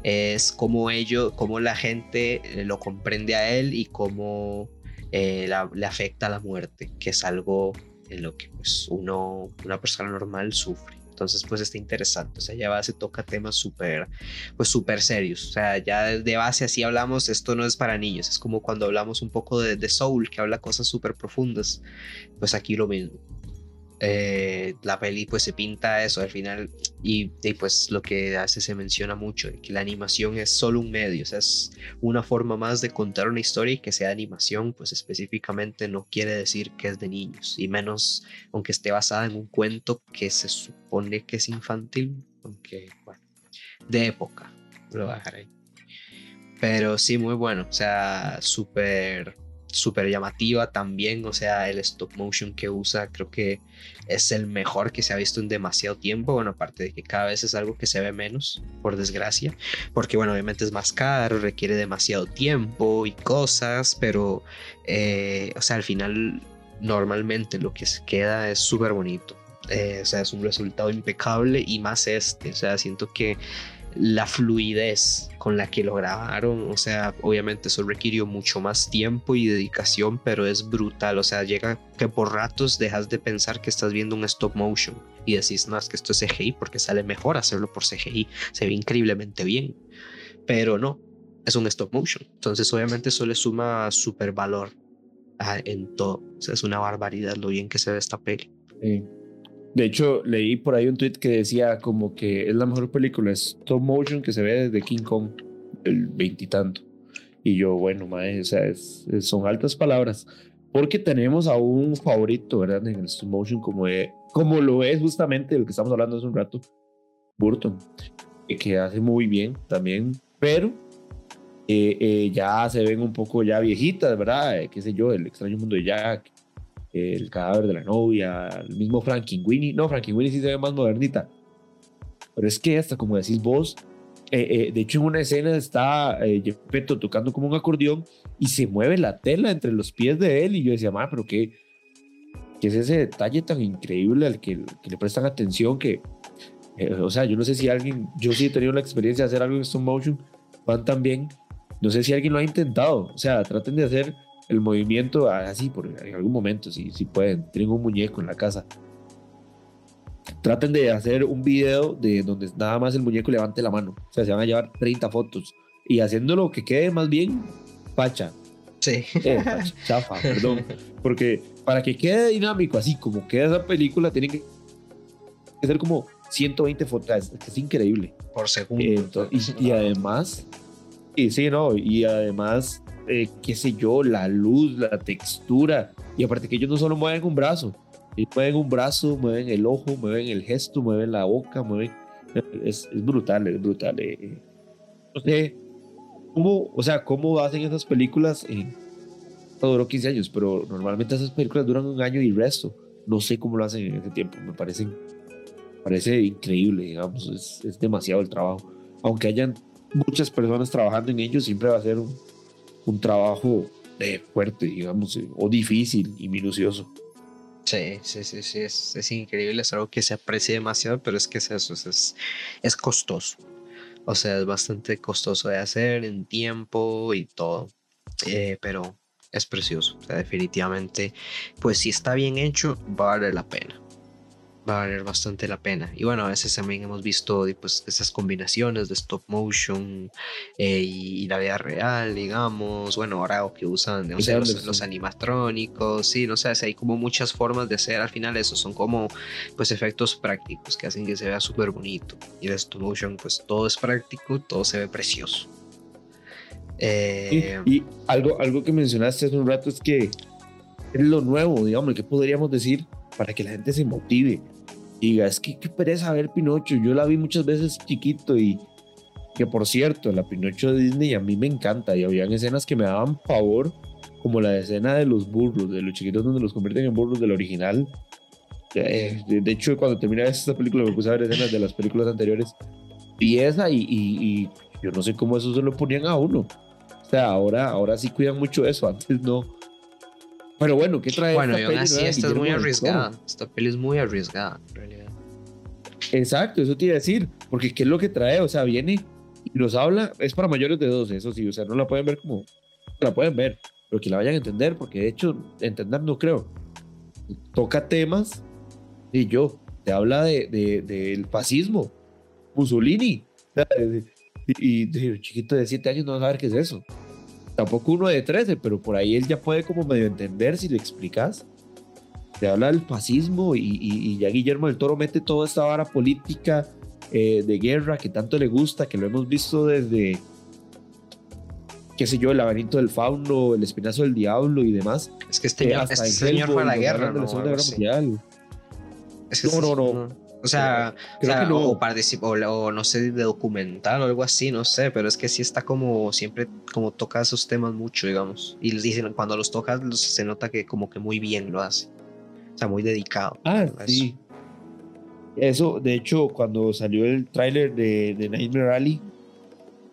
es cómo ello, cómo la gente eh, lo comprende a él y cómo eh, le afecta la muerte, que es algo en lo que pues uno, una persona normal sufre. Entonces, pues está interesante. O sea, ya base toca temas súper, pues súper serios. O sea, ya de base así hablamos, esto no es para niños. Es como cuando hablamos un poco de, de Soul, que habla cosas súper profundas. Pues aquí lo mismo. Eh, la peli pues se pinta eso al final y, pues lo que hace se menciona mucho que la animación es solo un medio o sea es una forma más de contar una historia y que sea animación pues específicamente no quiere decir que es de niños y menos aunque esté basada en un cuento que se supone que es infantil aunque bueno de época lo ahí. Pero sí muy bueno o sea súper súper llamativa también, o sea, el stop motion que usa creo que es el mejor que se ha visto en demasiado tiempo, bueno, aparte de que cada vez es algo que se ve menos, por desgracia, porque bueno, obviamente es más caro, requiere demasiado tiempo y cosas, pero, eh, o sea, al final normalmente lo que se queda es súper bonito, eh, o sea, es un resultado impecable y más este, o sea, siento que la fluidez con la que lo grabaron, o sea, obviamente eso requirió mucho más tiempo y dedicación, pero es brutal, o sea, llega que por ratos dejas de pensar que estás viendo un stop motion y decís, no, es que esto es CGI porque sale mejor hacerlo por CGI, se ve increíblemente bien, pero no, es un stop motion, entonces obviamente eso le suma super valor en todo, es una barbaridad lo bien que se ve esta peli. De hecho, leí por ahí un tweet que decía como que es la mejor película stop motion que se ve desde King Kong. el veintitanto. Y, yo, bueno, mae, o sea, es, son altas palabras. Porque tenemos a un favorito, ¿verdad? En el stop motion, como, como lo es justamente el que estamos hablando hace un rato, Burton, que hace muy bien también, pero eh, eh, ya se ven un poco ya viejitas, ¿verdad? Eh, qué sé yo, el extraño mundo de Jack, el cadáver de la novia, el mismo Winnie No, Winnie sí se ve más modernita. Pero es que hasta como decís vos, de hecho en una escena está Gepetto tocando como un acordeón y se mueve la tela entre los pies de él y yo decía, ma, pero qué, qué es ese detalle tan increíble al que, que le prestan atención que, o sea, yo no sé si alguien, yo sí he tenido la experiencia de hacer algo en stop motion, van también no sé si alguien lo ha intentado. O sea, traten de hacer el movimiento así por en algún momento, si, si pueden. Tienen un muñeco en la casa. Traten de hacer un video de donde nada más el muñeco levante la mano. O sea, se van a llevar 30 fotos. Y haciéndolo que quede más bien pacha. Sí. Eh, chafa, perdón. Porque para que quede dinámico, así como queda esa película, tiene que ser como 120 fotos. Es, es increíble. Por segundo. y, además, Sí, sí, no, y además, eh, qué sé yo, la luz, la textura, y aparte que ellos no solo mueven un brazo, ellos mueven un brazo, mueven el ojo, mueven el gesto, mueven la boca, mueven... Es, es brutal, es brutal. Eh. No sé, ¿cómo, o sea, cómo hacen esas películas? Eh, duró 15 años, pero normalmente esas películas duran un año y resto. No sé cómo lo hacen en ese tiempo, me parece, parece increíble, digamos, es, es demasiado el trabajo. Aunque hayan muchas personas trabajando en ello, siempre va a ser un, un trabajo eh, fuerte, digamos, eh, o difícil y minucioso. Sí, sí, sí, sí, es, es, increíble, es algo que se aprecia demasiado, pero es que es eso, es, es costoso. O sea, es bastante costoso de hacer en tiempo y todo, eh, pero es precioso. O sea, definitivamente, pues si está bien hecho, va a valer la pena va a valer bastante la pena. Y bueno, a veces también hemos visto pues, esas combinaciones de stop motion eh, y, la vida real, digamos. Bueno, ahora que usan los, animatrónicos, sí, no sé, hay como muchas formas de hacer al final eso. Son como pues efectos prácticos que hacen que se vea súper bonito. Y el stop motion, pues todo es práctico, todo se ve precioso. Eh, y, algo, algo que mencionaste hace un rato es que es lo nuevo, digamos, que podríamos decir para que la gente se motive diga, es que qué pereza ver Pinocho, yo la vi muchas veces chiquito y que por cierto, la Pinocho de Disney a mí me encanta y habían escenas que me daban pavor, como la escena de los burros, de los chiquitos donde los convierten en burros del original. Eh, de hecho, cuando terminé esta película me puse a ver escenas de las películas anteriores y esa y, y, yo no sé cómo eso se lo ponían a uno. O sea, ahora, ahora sí cuidan mucho eso, antes no. Pero bueno, ¿qué trae bueno, esta peli? Bueno, esta es muy arriesgada. Esta peli es muy arriesgada, en realidad. Exacto, eso te iba a decir. Porque ¿qué es lo que trae? O sea, viene y nos habla, es para mayores de 12, eso sí. O sea, no la pueden ver como. La pueden ver, pero que la vayan a entender, porque de hecho, entender no creo. Toca temas y yo, te habla de, de, del fascismo, Mussolini. Y, y, chiquito de 7 años no va a saber qué es eso tampoco uno de 13, pero por ahí él ya puede como medio entender si le explicas. Te habla del fascismo y, ya Guillermo del Toro mete toda esta vara política eh, de guerra que tanto le gusta, que lo hemos visto desde, qué sé yo, el laberinto del fauno, el espinazo del diablo y demás. Es que este, eh, este señor fue a la guerra. ¿no? Es que no, no, no. O sea, o, o, no sé, de documental o algo así, no sé, pero es que sí está como siempre, como toca esos temas mucho, digamos. Y dicen, cuando los tocas, se nota que como que muy bien lo hace. O sea, muy dedicado. Ah, sí. Eso. de hecho, cuando salió el tráiler de, de Nightmare Alley,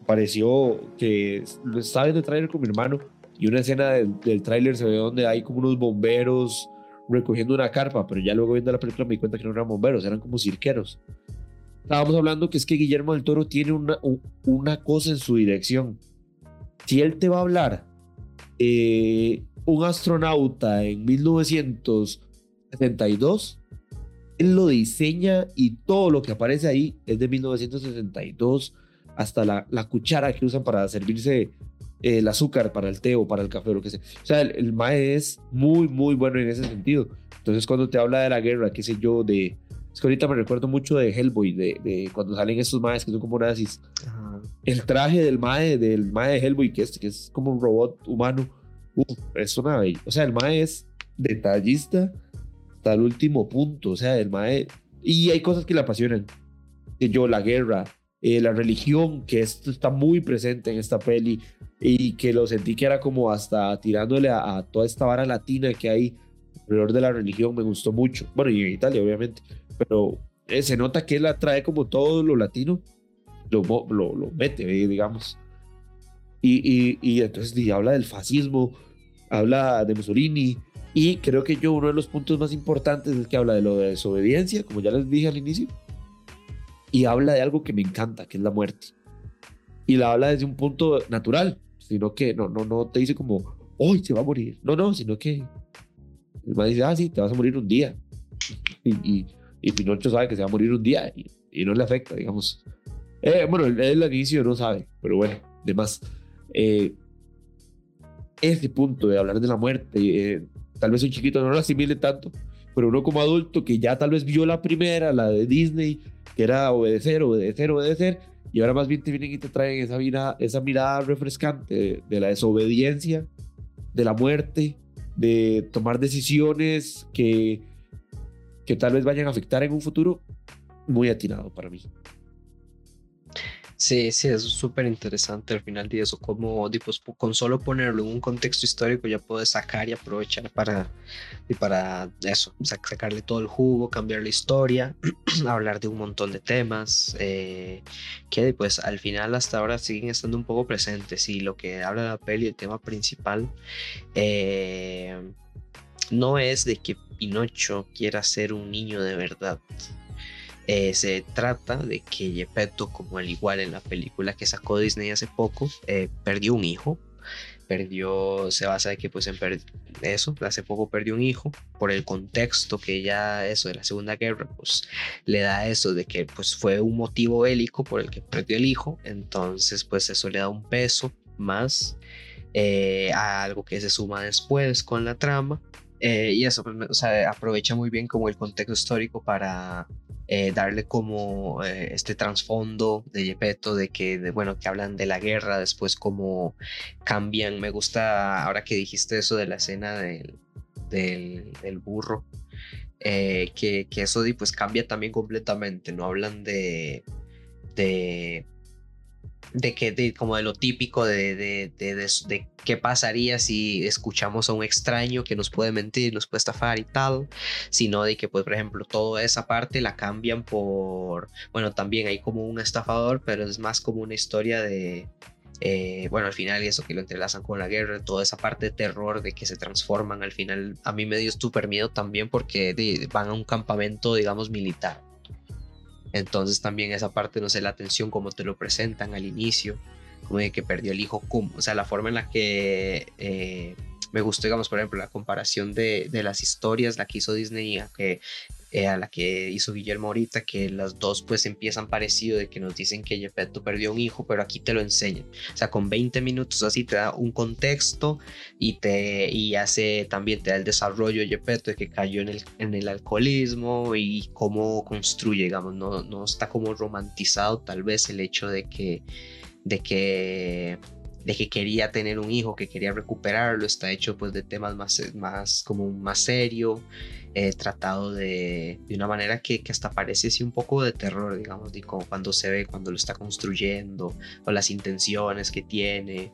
pareció que estaba viendo el tráiler con mi hermano y una escena del, del tráiler se ve donde hay como unos bomberos recogiendo una carpa, pero ya luego viendo la película me di cuenta que no eran bomberos, eran como cirqueros. Estábamos hablando que es que Guillermo del Toro tiene una, una cosa en su dirección. Si él te va a hablar eh, un astronauta en 1972, él lo diseña y todo lo que aparece ahí es de 1962 hasta la, la cuchara que usan para servirse el azúcar para el té o para el café o lo que sea. O sea, el, MAE es muy, muy bueno en ese sentido. Entonces, cuando te habla de la guerra, qué sé yo, de Es que ahorita me recuerdo mucho de Hellboy, de, de cuando salen estos maes que son como nazis. El traje del mae, del mae de Hellboy, que es, que es como un robot humano. Uf, es una O sea, el mae es detallista hasta el último punto. O sea, el mae. Y hay cosas que le apasionan. Yo, la guerra, eh, la religión, que esto está muy presente en esta peli. Y que lo sentí que era como hasta tirándole a, a toda esta vara latina que hay alrededor de la religión. Me gustó mucho. Bueno, y en Italia, obviamente pero eh, se nota que él atrae como todo lo latino, lo, lo, lo mete, digamos. Y, y, y entonces y habla del fascismo, habla de Mussolini, y creo que yo uno de los puntos más importantes es que habla de lo de desobediencia, como ya les dije al inicio, y habla de algo que me encanta, que es la muerte. Y la habla desde un punto natural, sino que no, no, no te dice como, hoy se va a morir. No, no, sino que el man dice, ah, sí, te vas a morir un día. Y, y, y Pinocho sabe que se va a morir un día y, no le afecta, digamos. Eh, bueno, al inicio no sabe, pero bueno, además, eh, ese punto de hablar de la muerte, eh, tal vez un chiquito no lo asimile tanto, pero uno como adulto que ya tal vez vio la primera, la de Disney, que era obedecer, obedecer, obedecer, y ahora más bien te vienen y te traen esa mirada, esa mirada refrescante de la desobediencia, de la muerte, de tomar decisiones que que tal vez vayan a afectar en un futuro, muy atinado para mí. Sí, sí, es súper interesante al final de eso, como pues, con solo ponerlo en un contexto histórico ya puedes sacar y aprovechar para, y para eso, sacarle todo el jugo, cambiar la historia, hablar de un montón de temas eh, que pues al final hasta ahora siguen estando un poco presentes y lo que habla la peli, el tema principal, eh, no es de que Pinocho quiera ser un niño de verdad. Eh, se trata de que Gepetto, como al igual en la película que sacó Disney hace poco, eh, perdió un hijo. Perdió, se basa de que pues en eso, hace poco perdió un hijo, por el contexto que ya eso de la Segunda Guerra, pues le da eso de que pues fue un motivo bélico por el que perdió el hijo, entonces pues eso le da un peso más eh, a algo que se suma después con la trama eh, y eso, pues, o sea, aprovecha muy bien como el contexto histórico para eh, darle como eh, este trasfondo de Gepetto, de que, bueno, que hablan de la guerra, después como cambian. Me gusta, ahora que dijiste eso de la escena del, del, burro, que, que, eso pues cambia también completamente, no hablan de de que de, como de lo típico de, de, de, qué pasaría si escuchamos a un extraño que nos puede mentir, nos puede estafar y tal, sino de que pues por ejemplo toda esa parte la cambian por, bueno también hay como un estafador, pero es más como una historia de, eh, bueno, al final eso que lo entrelazan con la guerra, toda esa parte de terror de que se transforman, al final a mí me dio súper miedo también porque van a un campamento, digamos, militar. Entonces también esa parte, no sé, la atención como te lo presentan al inicio, como de que perdió el hijo, o sea, la forma en la que eh, me gustó, digamos, por ejemplo, la comparación de, de, las historias, la que hizo Disney, que, eh, a la que hizo Guillermo ahorita, que las dos pues empiezan parecido de que nos dicen que Gepetto perdió un hijo, pero aquí te lo enseñan. O sea, con 20 minutos así te da un contexto y te y hace también te da el desarrollo de Gepetto de que cayó en el, en el alcoholismo y cómo construye, digamos, no, no está como romantizado tal vez el hecho de que de que de que quería tener un hijo, que quería recuperarlo, está hecho pues de temas más, más como más serio, eh, tratado de, de, una manera que, que, hasta parece así un poco de terror, digamos, de como cuando se ve, cuando lo está construyendo, o las intenciones que tiene.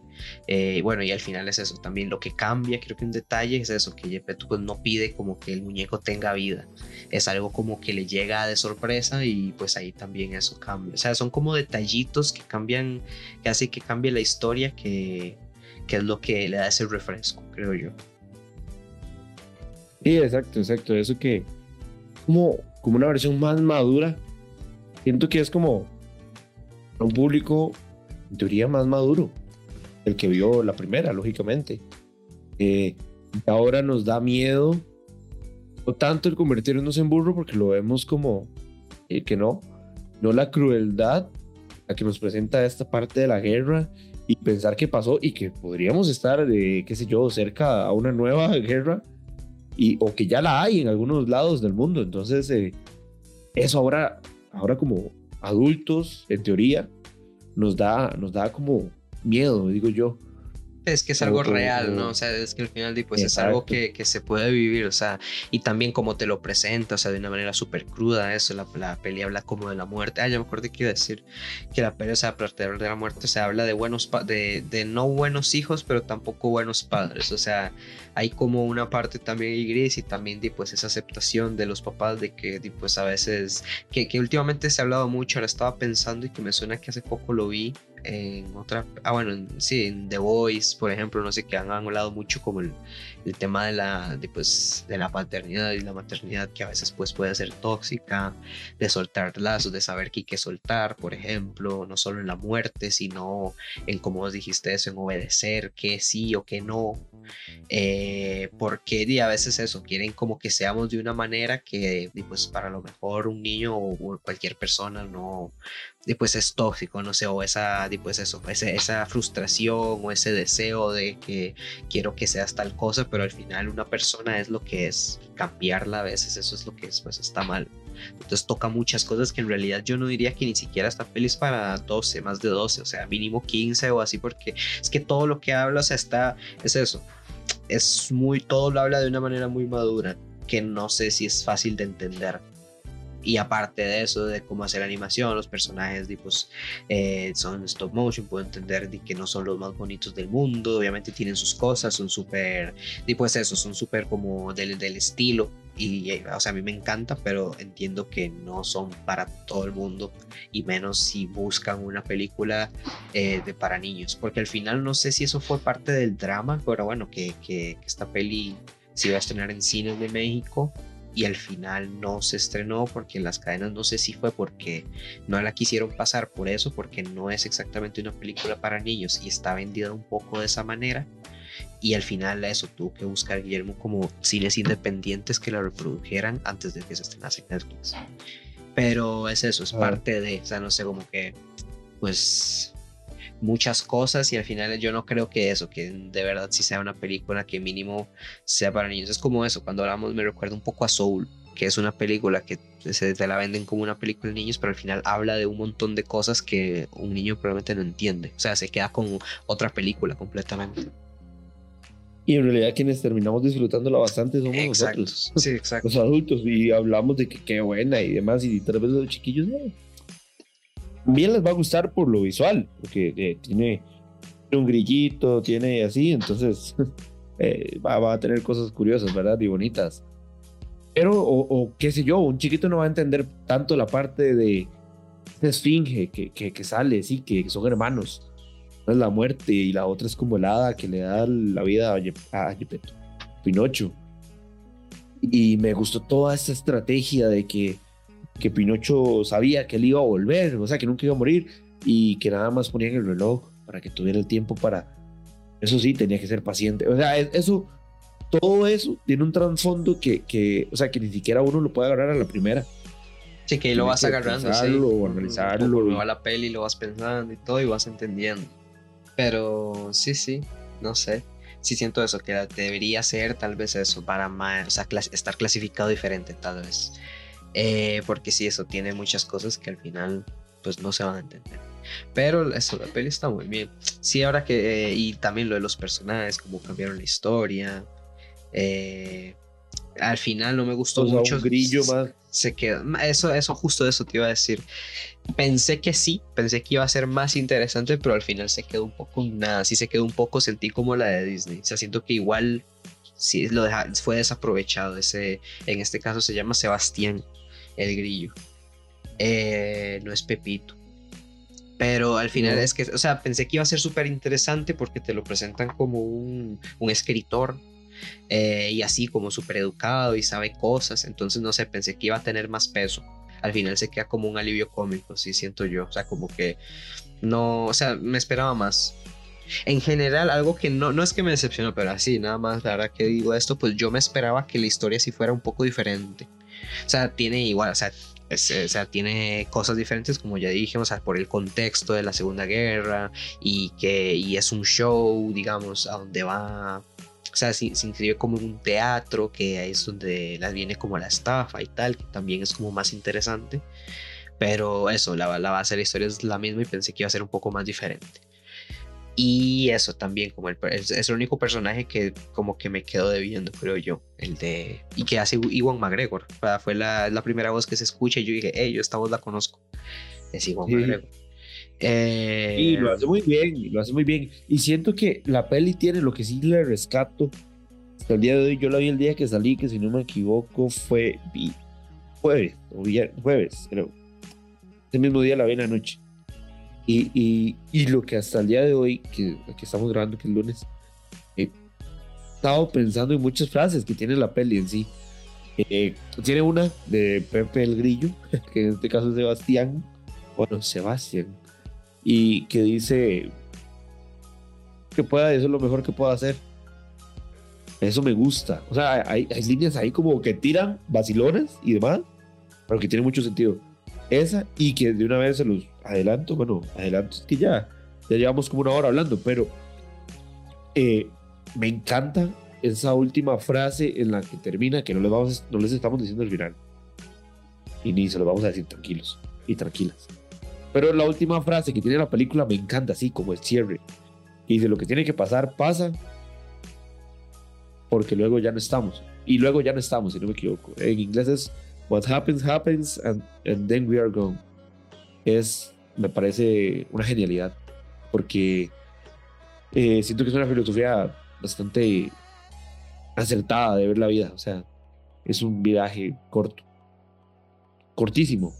Eh, bueno, y al final es eso, también lo que cambia, creo que un detalle es eso, que Gepetto pues no pide como que el muñeco tenga vida, es algo como que le llega de sorpresa y pues ahí también eso cambia. O sea, son como detallitos que cambian, que hace que cambie la historia, que, que es lo que le da ese refresco, creo yo. Sí, exacto, exacto. Eso que como, como una versión más madura. Siento que es como un público, en teoría, más maduro. El que vio la primera, lógicamente. Eh, ahora nos da miedo, no tanto el convertirnos en burro, porque lo vemos como eh, que no, no la crueldad la que nos presenta esta parte de la guerra y pensar que pasó y que podríamos estar, de, qué sé yo, cerca a una nueva guerra y, o que ya la hay en algunos lados del mundo. Entonces, eh, eso ahora, ahora como adultos, en teoría, nos da, nos da como miedo, digo yo. Es que es algo real, ¿no? O sea, es que al final pues, es algo que, que, se puede vivir, o sea, y también como te lo presenta, o sea, de una manera súper cruda, eso, la, la, peli habla como de la muerte. Ah, ya me acordé que iba a decir que la peli, o sea, de la muerte se habla de buenos, de, de no buenos hijos, pero tampoco buenos padres, o sea, hay como una parte también gris y también, pues, esa aceptación de los papás de que, pues, a veces, que, que últimamente se ha hablado mucho, ahora estaba pensando y que me suena que hace poco lo vi, en otra, ah bueno, sí, en The Voice, por ejemplo, no sé, que han hablado mucho como el, el tema de la, de, pues, de la paternidad y la maternidad que a veces pues puede ser tóxica, de soltar lazos, de saber qué hay que soltar, por ejemplo, no solo en la muerte, sino en, como vos dijiste eso, en obedecer, que sí o que no, eh, porque a veces eso, quieren como que seamos de una manera que pues para lo mejor un niño o cualquier persona no, pues es tóxico, no sé, o esa, pues eso, esa frustración o ese deseo de que quiero que seas tal cosa, pero al final una persona es lo que es, cambiarla a veces, eso es lo que es, pues está mal. Entonces toca muchas cosas que en realidad yo no diría que ni siquiera está feliz para 12, más de 12, o sea, mínimo 15 o así, porque es que todo lo que habla, o sea, está, es eso, es muy, todo lo habla de una manera muy madura, que no sé si es fácil de entender y aparte de eso, de cómo hacer animación, los personajes pues, eh, son stop motion, puedo entender de que no son los más bonitos del mundo, obviamente tienen sus cosas, son súper, pues eso, son súper como del, del estilo. Y, eh, o sea, a mí me encanta, pero entiendo que no son para todo el mundo y menos si buscan una película eh, de para niños, porque al final no sé si eso fue parte del drama, pero bueno, que, que, que esta peli se iba a estrenar en cines de México y al final no se estrenó porque las cadenas no sé si fue porque no la quisieron pasar por eso, porque no es exactamente una película para niños y está vendida un poco de esa manera. Y al final eso tuvo que buscar Guillermo como cines independientes que la reprodujeran antes de que se estrenase en Netflix. Pero es eso, es parte de, o sea, no sé, como que, pues muchas cosas y al final yo no creo que eso, que de verdad si sea una película que mínimo sea para niños. Es como eso, cuando hablamos me recuerda un poco a Soul, que es una película que se te la venden como una película de niños, pero al final habla de un montón de cosas que un niño probablemente no entiende. O sea, se queda con otra película completamente. Y en realidad quienes terminamos disfrutándola bastante somos nosotros. Sí, exacto. Los adultos. Y hablamos de que qué buena y demás. Y tal vez los chiquillos, eh, bien les va a gustar por lo visual, porque eh, tiene un grillito, tiene así, entonces eh, va, a tener cosas curiosas, ¿verdad? Y bonitas. Pero, o, qué sé yo, un chiquito no va a entender tanto la parte de, esfinge que, que, sale, sí, que son hermanos. Una es la muerte y la otra es como el hada que le da la vida a, a Pinocho. Y me gustó toda esta estrategia de que que Pinocho sabía que él iba a volver, o sea, que nunca iba a morir y que nada más ponían el reloj para que tuviera el tiempo para... Eso sí, tenía que ser paciente. O sea, eso, todo eso tiene un trasfondo que, que, o sea, que ni siquiera uno lo puede agarrar a la primera. Sí, que lo vas agarrando, pensarlo, sí. o analizarlo. O va la peli, lo vas pensando y todo y vas entendiendo. Pero sí, sí, no sé. Sí siento eso, que debería ser tal vez eso, para más, o sea, estar clasificado diferente tal vez. Eh, porque sí, eso tiene muchas cosas que al final pues no se van a entender. Pero eso, la peli está muy bien. Sí, ahora que... Eh, y también lo de los personajes, cómo cambiaron la historia. Eh, al final no me gustó mucho. grillo más. Se quedó. Eso, eso, justo eso te iba a decir. Pensé que sí, pensé que iba a ser más interesante, pero al final se quedó un poco nada. Sí se quedó un poco, sentí como la de Disney. O sea, siento que igual sí lo fue desaprovechado. Ese, en este caso se llama Sebastián el grillo. Eh, no es Pepito. Pero al final es que, o sea, pensé que iba a ser súper interesante porque te lo presentan como un, escritor eh, y así como súper educado y sabe cosas. Entonces, no sé, pensé que iba a tener más peso. Al final se queda como un alivio cómico, sí siento yo. O sea, como que no, o sea, me esperaba más. En general, algo que no, no es que me decepcionó, pero así, nada más, la verdad que digo esto, pues yo me esperaba que la historia sí fuera un poco diferente. O sea, tiene igual, o sea, o sea, tiene cosas diferentes, como ya dijimos, o sea, por el contexto de la Segunda Guerra y que y es un show, digamos, a donde va o sea, se, se inscribe como en un teatro, que es donde la viene como la estafa y tal, que también es como más interesante. Pero eso, la, la base de la historia es la misma y pensé que iba a ser un poco más diferente. Y eso también, como el, es, es, el único personaje que como que me quedo debiendo, creo yo, el de... Y que hace Iwan McGregor. Fue la, la primera voz que se escucha y yo dije, hey, yo esta voz la conozco. Es Iwan sí. McGregor. Eh... Y lo hace muy bien, lo hace muy bien. Y siento que la peli tiene lo que sí le rescato. Hasta el día de hoy, yo la vi el día que salí, que si no me equivoco fue jueves, o viernes, jueves, creo. Ese mismo día la vi en la noche. Y, y, lo que hasta el día de hoy, que, estamos grabando, que es lunes, he estado pensando en muchas frases que tiene la peli en sí. Eh, tiene una de Pepe el Grillo, que en este caso es Sebastián, bueno, Sebastián, y que dice que pueda, eso es lo mejor que pueda hacer. Eso me gusta. O sea, hay, hay líneas ahí como que tiran vacilones y demás, pero que tiene mucho sentido. Esa y que de una vez se los adelanto, bueno, adelanto, es que ya, ya llevamos como una hora hablando, pero eh, me encanta esa última frase en la que termina, que no les, vamos, no les estamos diciendo el final. Y ni se lo vamos a decir tranquilos y tranquilas. Pero la última frase que tiene la película me encanta, así como el cierre. Y dice, lo que tiene que pasar, pasa, porque luego ya no estamos. Y luego ya no estamos, si no me equivoco. En inglés es, what happens, happens, and, and then we are gone. Es, me parece una genialidad, porque eh, siento que es una filosofía bastante acertada de ver la vida. O sea, es un viaje corto, cortísimo,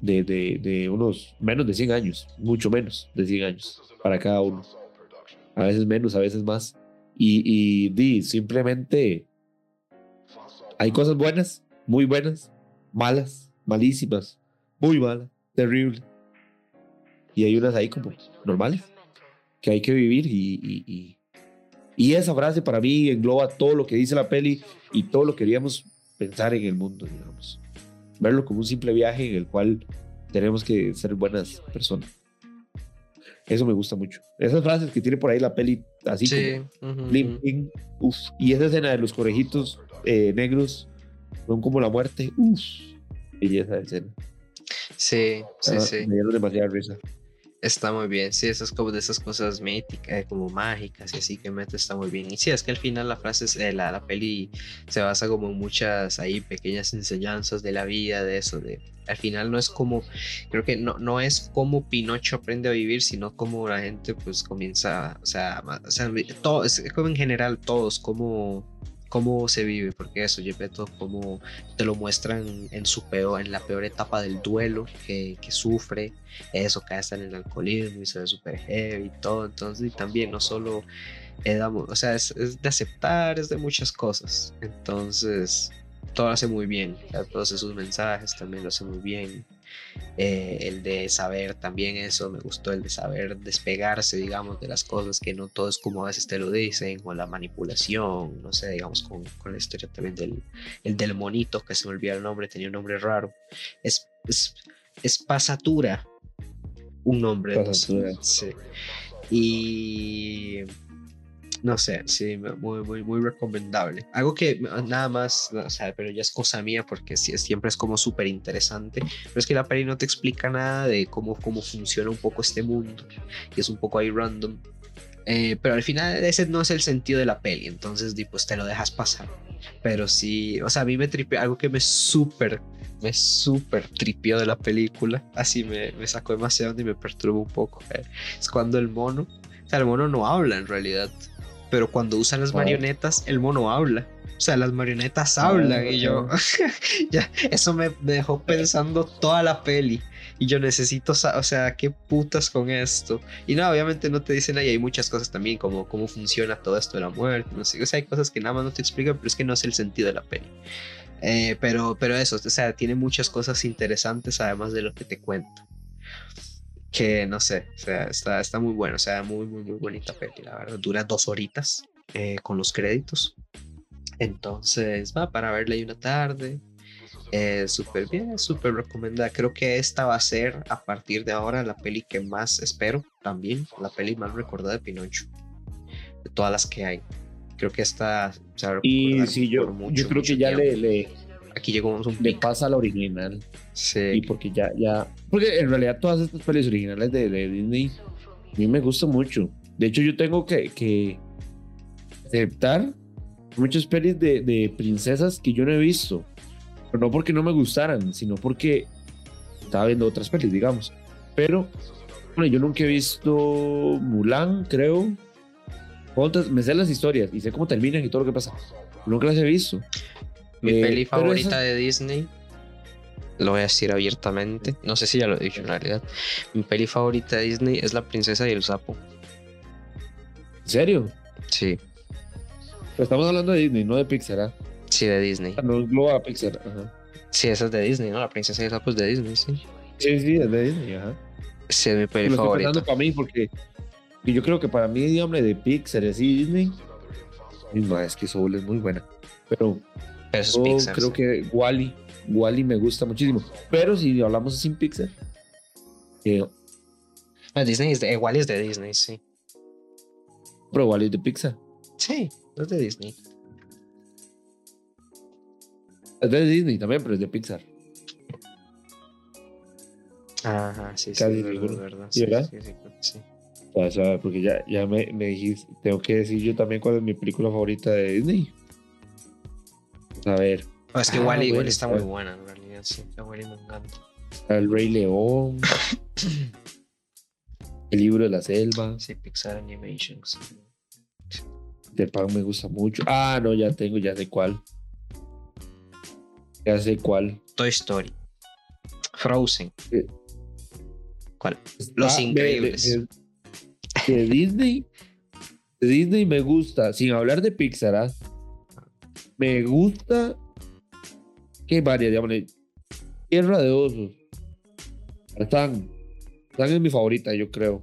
de, de, unos menos de 100 años, mucho menos de 100 años para cada uno. A veces menos, a veces más. Y, y, y simplemente hay cosas buenas, muy buenas, malas, malísimas, muy malas, terrible. Y hay unas ahí como normales, que hay que vivir y, y, y, y, esa frase para mí engloba todo lo que dice la peli y todo lo que queríamos pensar en el mundo, digamos. Verlo como un simple viaje en el cual tenemos que ser buenas personas. Eso me gusta mucho. Esas frases que tiene por ahí la peli, así sí. como uh -huh. bling, bling, uf. Y esa escena de los conejitos eh, negros son como la muerte. Uf, belleza de escena. Sí, sí, ah, sí. Me dieron demasiada risa. Está muy bien, sí, esas como de esas cosas míticas, eh, como mágicas y así que mete está muy bien. Y sí, es que al final la frase, es, eh, la, la peli se basa como en muchas ahí pequeñas enseñanzas de la vida, de eso, de al final no es como, creo que no, no es como Pinocho aprende a vivir, sino como la gente pues comienza, o sea, o sea todo, es como en general todos, como cómo se vive, porque eso, Gepetto, como te lo muestran en su peor, en la peor etapa del duelo que, que sufre, eso, cae hasta en el alcoholismo y se ve súper heavy y todo, entonces, y también no solo, eh, damos, o sea, es, es, de aceptar, es de muchas cosas, entonces, todo lo hace muy bien, todos esos mensajes también lo hace muy bien, eh, el de saber también eso, me gustó el de saber despegarse, digamos, de las cosas que no todo es como a veces te lo dicen, o la manipulación, no sé, digamos, con, con la historia también del, el del monito, que se me olvida el nombre, tenía un nombre raro, es, es, es Pasatura, un nombre. Pasatura. Sí. Y no sé, sí, muy, muy, recomendable. Algo que nada más, o pero ya es cosa mía porque siempre es como súper interesante, pero es que la peli no te explica nada de cómo, cómo funciona un poco este mundo, y es un poco ahí random. Eh, pero al final ese no es el sentido de la peli, entonces pues te lo dejas pasar. Pero sí, o sea, a mí me tripeó algo que me súper, me súper tripió de la película, así me, me sacó demasiado y me perturbó un poco. Eh. Es cuando el mono, o sea, el mono no habla en realidad, pero cuando usan las marionetas, el mono habla. O sea, las marionetas hablan y yo, ya, eso me, me dejó pensando toda la peli. Y yo necesito, o sea, qué putas con esto. Y no, obviamente no te dicen ahí, hay muchas cosas también, como cómo funciona todo esto de la muerte, no sé, o sea, hay cosas que nada más no te explican, pero es que no es el sentido de la peli. Eh, pero, pero eso, o sea, tiene muchas cosas interesantes además de lo que te cuento que no sé, o sea, está, está muy bueno, o sea, muy, muy, muy bonita peli, la verdad. Dura dos horitas eh, con los créditos. Entonces, va para verla ahí una tarde. Eh, súper bien, súper recomendada. Creo que esta va a ser a partir de ahora la peli que más espero también, la peli más recordada de Pinocho, de todas las que hay. creo que esta... y sí, yo, yo creo que ya le, le, Aquí llegó un Le pasa a la original. Sí. Y porque ya, ya... Porque en realidad todas estas pelis originales de, de Disney a mí me gustan mucho. De hecho, yo tengo que, que aceptar muchas pelis de, de princesas que yo no he visto. Pero no porque no me gustaran, sino porque estaba viendo otras pelis, digamos. Pero, bueno, yo nunca he visto Mulan, creo. me sé las historias y sé cómo terminan y todo lo que pasa. Nunca las he visto. Mi eh, peli favorita de Disney, lo voy a decir abiertamente, no sé si ya lo he dicho en realidad. Mi peli favorita de Disney es La Princesa y el Sapo. ¿En serio? Sí. Pero estamos hablando de Disney, no de Pixar, ¿ah? Sí, de Disney. Ah, no es a Pixar, ajá. Sí, esa es de Disney, ¿no? La princesa y el sapo es de Disney, sí. Sí, sí, es de Disney, ajá. Sí, es mi peli favorita. para mí porque yo creo que para mí, digamos, de Pixar y Disney, no, es que Soul es muy buena. Pero, pero es Pixar, creo que Wally, Wally me gusta muchísimo. Pero si hablamos sin Pixar, eh, Disney es de, Wally es de Disney, sí. Pero Wally es de Pixar. Sí, es de Disney. Es de Disney también, pero es de Pixar. Ajá, sí, sí, es verdad. Sí, ¿verdad? Sí, sí, sí. O sea, porque ya, ya me, me, dijiste, tengo que decir yo también cuál es mi película favorita de Disney. A ver. Es que ah, Wally, Wally está muy buena, en realidad, sí. A Wally me encanta. El Rey León. el libro de la selva. Sí, Pixar Animations. De Pan me gusta mucho. Ah, no, ya tengo, ya sé cuál. Ya sé cuál. Toy Story. Frozen. ¿Cuál? Los Increíbles. De, Disney. De Disney me gusta, sin hablar de Pixar, ¿ah? me gusta que varias, digamos, Tierra de Osos. Están, están en mi favorita, yo creo.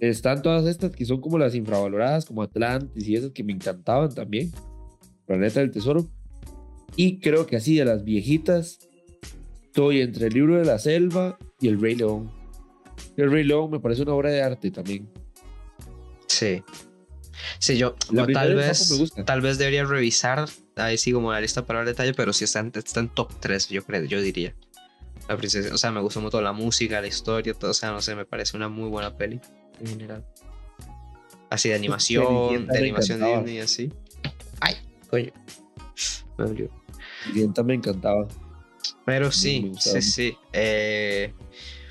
Están todas estas que son como las infravaloradas, como Atlantis y esas que me encantaban también. Planeta del Tesoro. Y creo que así de las viejitas, estoy entre el libro de la selva y el Rey León. El Rey León me parece una obra de arte también. Sí. Sí, yo tal vez, tal vez debería revisar ahí sí como la lista para el detalle, pero sí está en, está en top 3, yo creo, yo diría. La princesa, o sea, me gustó mucho la música, la historia, todo, o sea, no sé, me parece una muy buena peli en general. Así de animación, de animación de Disney, así. Ay, coño. Me dolió. me encantaba. Pero sí, sí, sí. Eh,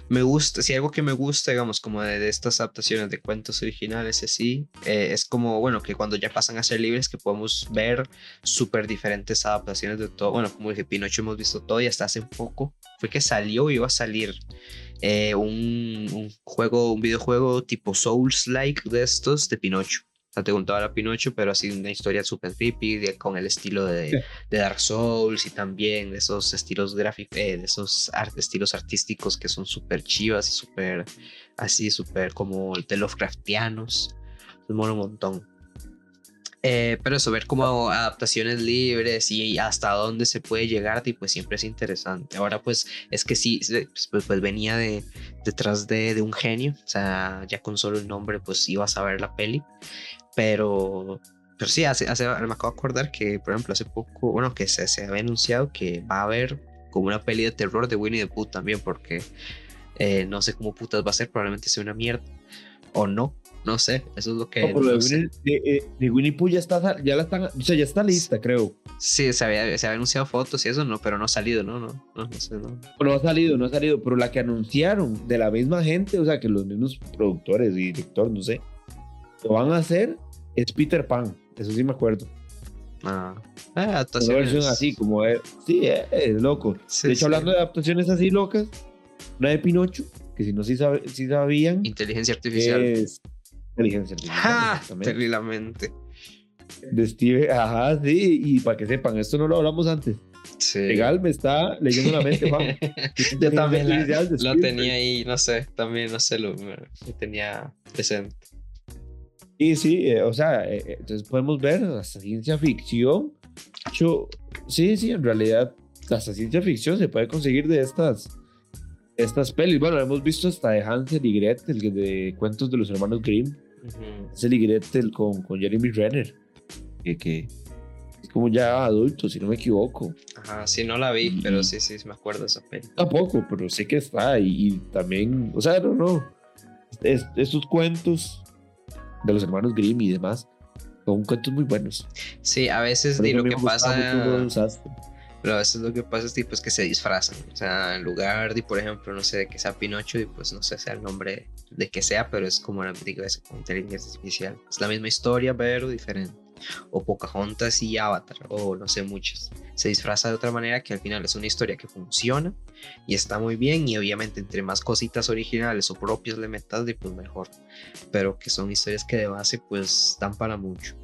me gusta, si algo que me gusta, digamos, como de, estas adaptaciones de cuentos originales, así, eh, es como, bueno, que cuando ya pasan a ser libres, que podemos ver súper diferentes adaptaciones de todo. Bueno, como dije, Pinocho hemos visto todo y hasta hace poco fue que salió y iba a salir eh, un, un, juego, un videojuego tipo Souls-like de estos de Pinocho te contaba la Pinocho, pero así una historia súper creepy, con el estilo de, de, Dark Souls y también de esos estilos gráficos, eh, de esos estilos artísticos que son súper chivas y súper, así, súper como de Lovecraftianos. Es mola un montón. Eh, pero eso, ver como adaptaciones libres y hasta dónde se puede llegar, y pues siempre es interesante. Ahora, pues es que sí, pues, pues, pues venía de, detrás de, de, un genio, o sea, ya con solo el nombre, pues ibas a ver la peli. Pero, pero sí, hace, hace, me acabo de acordar que, por ejemplo, hace poco, bueno, que se, se había anunciado que va a haber como una peli de terror de Winnie the Pooh también, porque eh, no sé cómo putas va a ser, probablemente sea una mierda. O no, no sé, eso es lo que. No, de, Winnie, de, Winnie Pooh ya está, ya la están, o sea, ya está lista, creo. Sí, se había, se había anunciado fotos y eso, no, pero no ha salido, no, no, no, no sé, no. No ha salido, no ha salido, pero la que anunciaron de la misma gente, o sea, que los mismos productores y directores, no sé, lo van a hacer es Peter Pan, eso sí me acuerdo. Ah, eh, adaptaciones. Una versión así, como es. Sí, es, loco. de hecho, hablando de adaptaciones así locas, una de Pinocho, que si no sí, sabían. Inteligencia artificial. Es inteligencia artificial. Terriblemente. De Steve, ajá, sí, y para que sepan, esto no lo hablamos antes. Sí. Legal, me está leyendo la mente, Juan. Yo también lo tenía ahí, no sé, también, no sé, lo, lo tenía presente. Y sí, eh, o sea, eh, eh, entonces podemos ver hasta ciencia ficción. Yo, sí, sí, en realidad, hasta ciencia ficción se puede conseguir de estas, estas pelis. Bueno, hemos visto hasta de Hansel y Gretel, de cuentos de los hermanos Grimm. Hansel y Gretel con, con Jeremy Renner. que, que es como ya adulto, si no me equivoco. Ajá, sí, no la vi, pero sí, sí, me acuerdo de esa peli. Tampoco, pero sé que está y, y también, o sea, no, no. Es, estos cuentos de los hermanos Grimm y demás son cuentos muy buenos. Sí, a veces lo que pasa. Pero a veces lo que pasa es tipo, es que se disfrazan. O sea, en lugar de, por ejemplo, no sé, de que sea Pinocho y pues no sé sea el nombre de que sea, pero es como la digo, es como inteligencia artificial. Es la misma historia, pero diferente. O Pocahontas y Avatar, o no sé, muchas. Se disfraza de otra manera que al final es una historia que funciona y está muy bien. Y obviamente, entre más cositas originales o propias le metas, de, pues mejor. Pero que son historias que de base, pues dan para mucho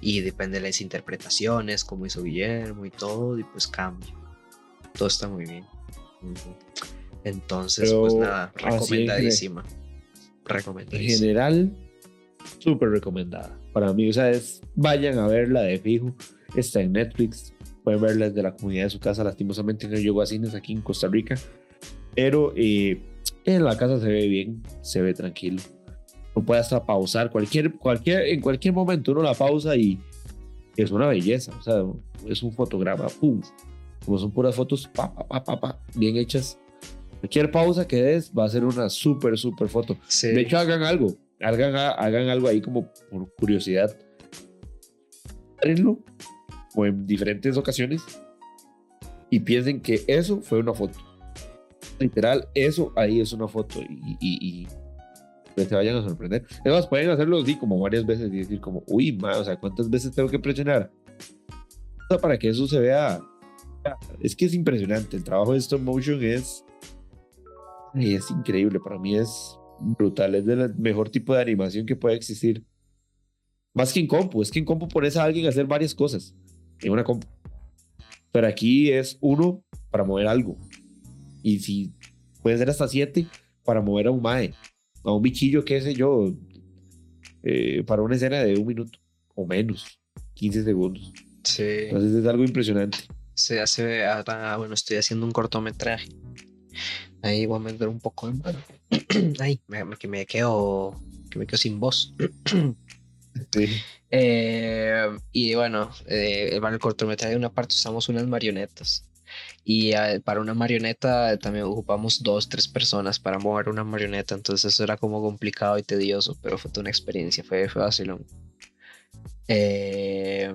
y depende de las interpretaciones, como hizo Guillermo y todo, y pues cambia. Todo está muy bien. Entonces, Pero, pues nada, en recomendadísima. En Recomendadísima. general, súper recomendada. Para mí, o sea, es, vayan a verla de fijo. Está en Netflix. Pueden verla desde la comunidad de su casa. Lastimosamente no llegó a cines aquí en Costa Rica. Pero eh, en la casa se ve bien, se ve tranquilo. Uno puede hasta pausar. Cualquier, cualquier, en cualquier momento uno la pausa y es una belleza. O sea, es un fotograma. ¡Pum! Como son puras fotos, pa, pa, pa, pa, pa, bien hechas. Cualquier pausa que des va a ser una súper, súper foto. De hecho, hagan algo. Hagan, hagan algo ahí como por curiosidad. Háganlo o en diferentes ocasiones y piensen que eso fue una foto. Literal, eso ahí es una foto y, y, y se vayan a sorprender. Además, pueden hacerlo así como varias veces y decir como, uy, ma, o sea, ¿cuántas veces tengo que presionar? Para que eso se vea. Es que es impresionante. El trabajo de stop motion es es increíble, para mí es brutal, es del mejor tipo de animación que puede existir. Más que en compu, es que en compu pones a alguien a hacer varias cosas en una compu. Pero aquí es uno para mover algo. Y si puede ser hasta siete para mover a un mae, a un bichillo, qué sé yo, eh, para una escena de un minuto o menos, 15 segundos. Sí. Entonces es algo impresionante. Se hace ahora, bueno, estoy haciendo un cortometraje. Ahí voy a meter un poco de mano. Ay, me, me- que me quedo, que me quedo sin voz. Eh, y bueno, eh, para el cortometraje de una parte usamos unas marionetas. Y eh, para una marioneta también ocupamos dos, tres personas para mover una marioneta. Entonces eso era como complicado y tedioso, pero fue toda una experiencia, fue, fue vacilón. Eh,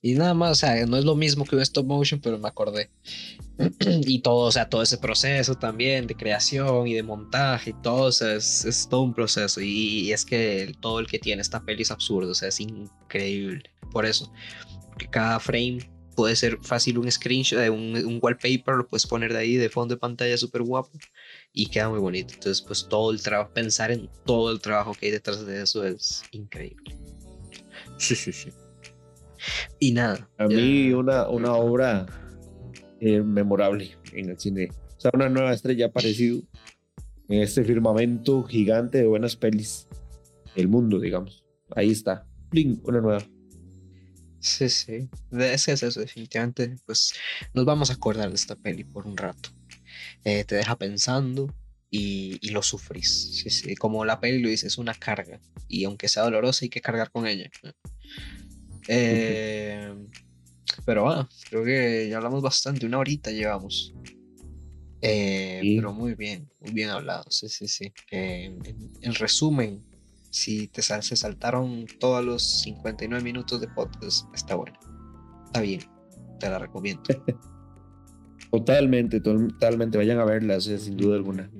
y nada más, o sea, no es lo mismo que un stop motion, pero me acordé. y todo, o sea, todo ese proceso también de creación y de montaje y todo, o sea, es, es todo un proceso. Y, y es que todo el que tiene esta peli es absurdo, o sea, es increíble. Por eso, porque cada frame puede ser fácil un screenshot, de un, un wallpaper, lo puedes poner de ahí de fondo de pantalla súper guapo y queda muy bonito. Entonces, pues todo el trabajo, pensar en todo el trabajo que hay detrás de eso es increíble. Sí, sí, sí. Y nada. A ya- mí una, una obra eh, memorable en el cine. O sea, una nueva estrella ha aparecido en este firmamento gigante de buenas pelis. El mundo, digamos. Ahí está. Bling, una nueva. Sí, sí. De- Es que es eso, definitivamente. Pues nos vamos a acordar de esta peli por un rato. Eh, te deja pensando y, y lo sufrís. Sí, sí. Como la peli lo dice, es una carga. Y aunque sea dolorosa, hay que cargar con ella. Eh, pero bueno, creo que ya hablamos bastante. Una horita llevamos. Eh, Sí. Pero muy bien, muy bien hablado. Sí, sí, sí. Eh, en, en resumen, si te sal- se saltaron todos los 59 minutos de podcast, está bueno. Está bien, te la recomiendo. Totalmente, totalmente. Vayan a verla, sin duda alguna.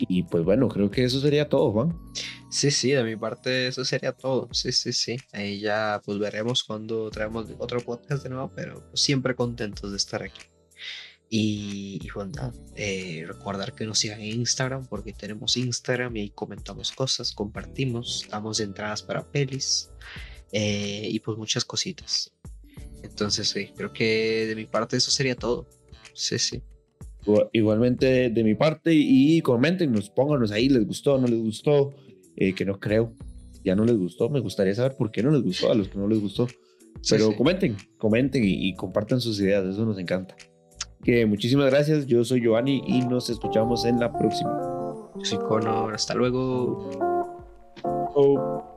Y pues bueno, creo que eso sería todo, Juan. Sí, sí, de mi parte eso sería todo. Sí, sí, sí. Ahí ya pues veremos cuando traemos otro podcast de nuevo, pero pues, siempre contentos de estar aquí. Y, y nada, eh, recordar que nos sigan en Instagram porque tenemos Instagram y ahí comentamos cosas, compartimos, damos entradas para pelis eh, y pues muchas cositas. Entonces, sí, creo que de mi parte eso sería todo. Sí, sí. Igual- Igualmente de mi parte y coméntenos, pónganos ahí, les gustó, no les gustó, eh, que no creo, ya no les gustó, me gustaría saber por qué no les gustó a los que no les gustó, pero sí. comenten, comenten y, y compartan sus ideas, eso nos encanta. Que muchísimas gracias, yo soy Giovanni y nos escuchamos en la próxima. Yo soy Connor, hasta luego. Oh.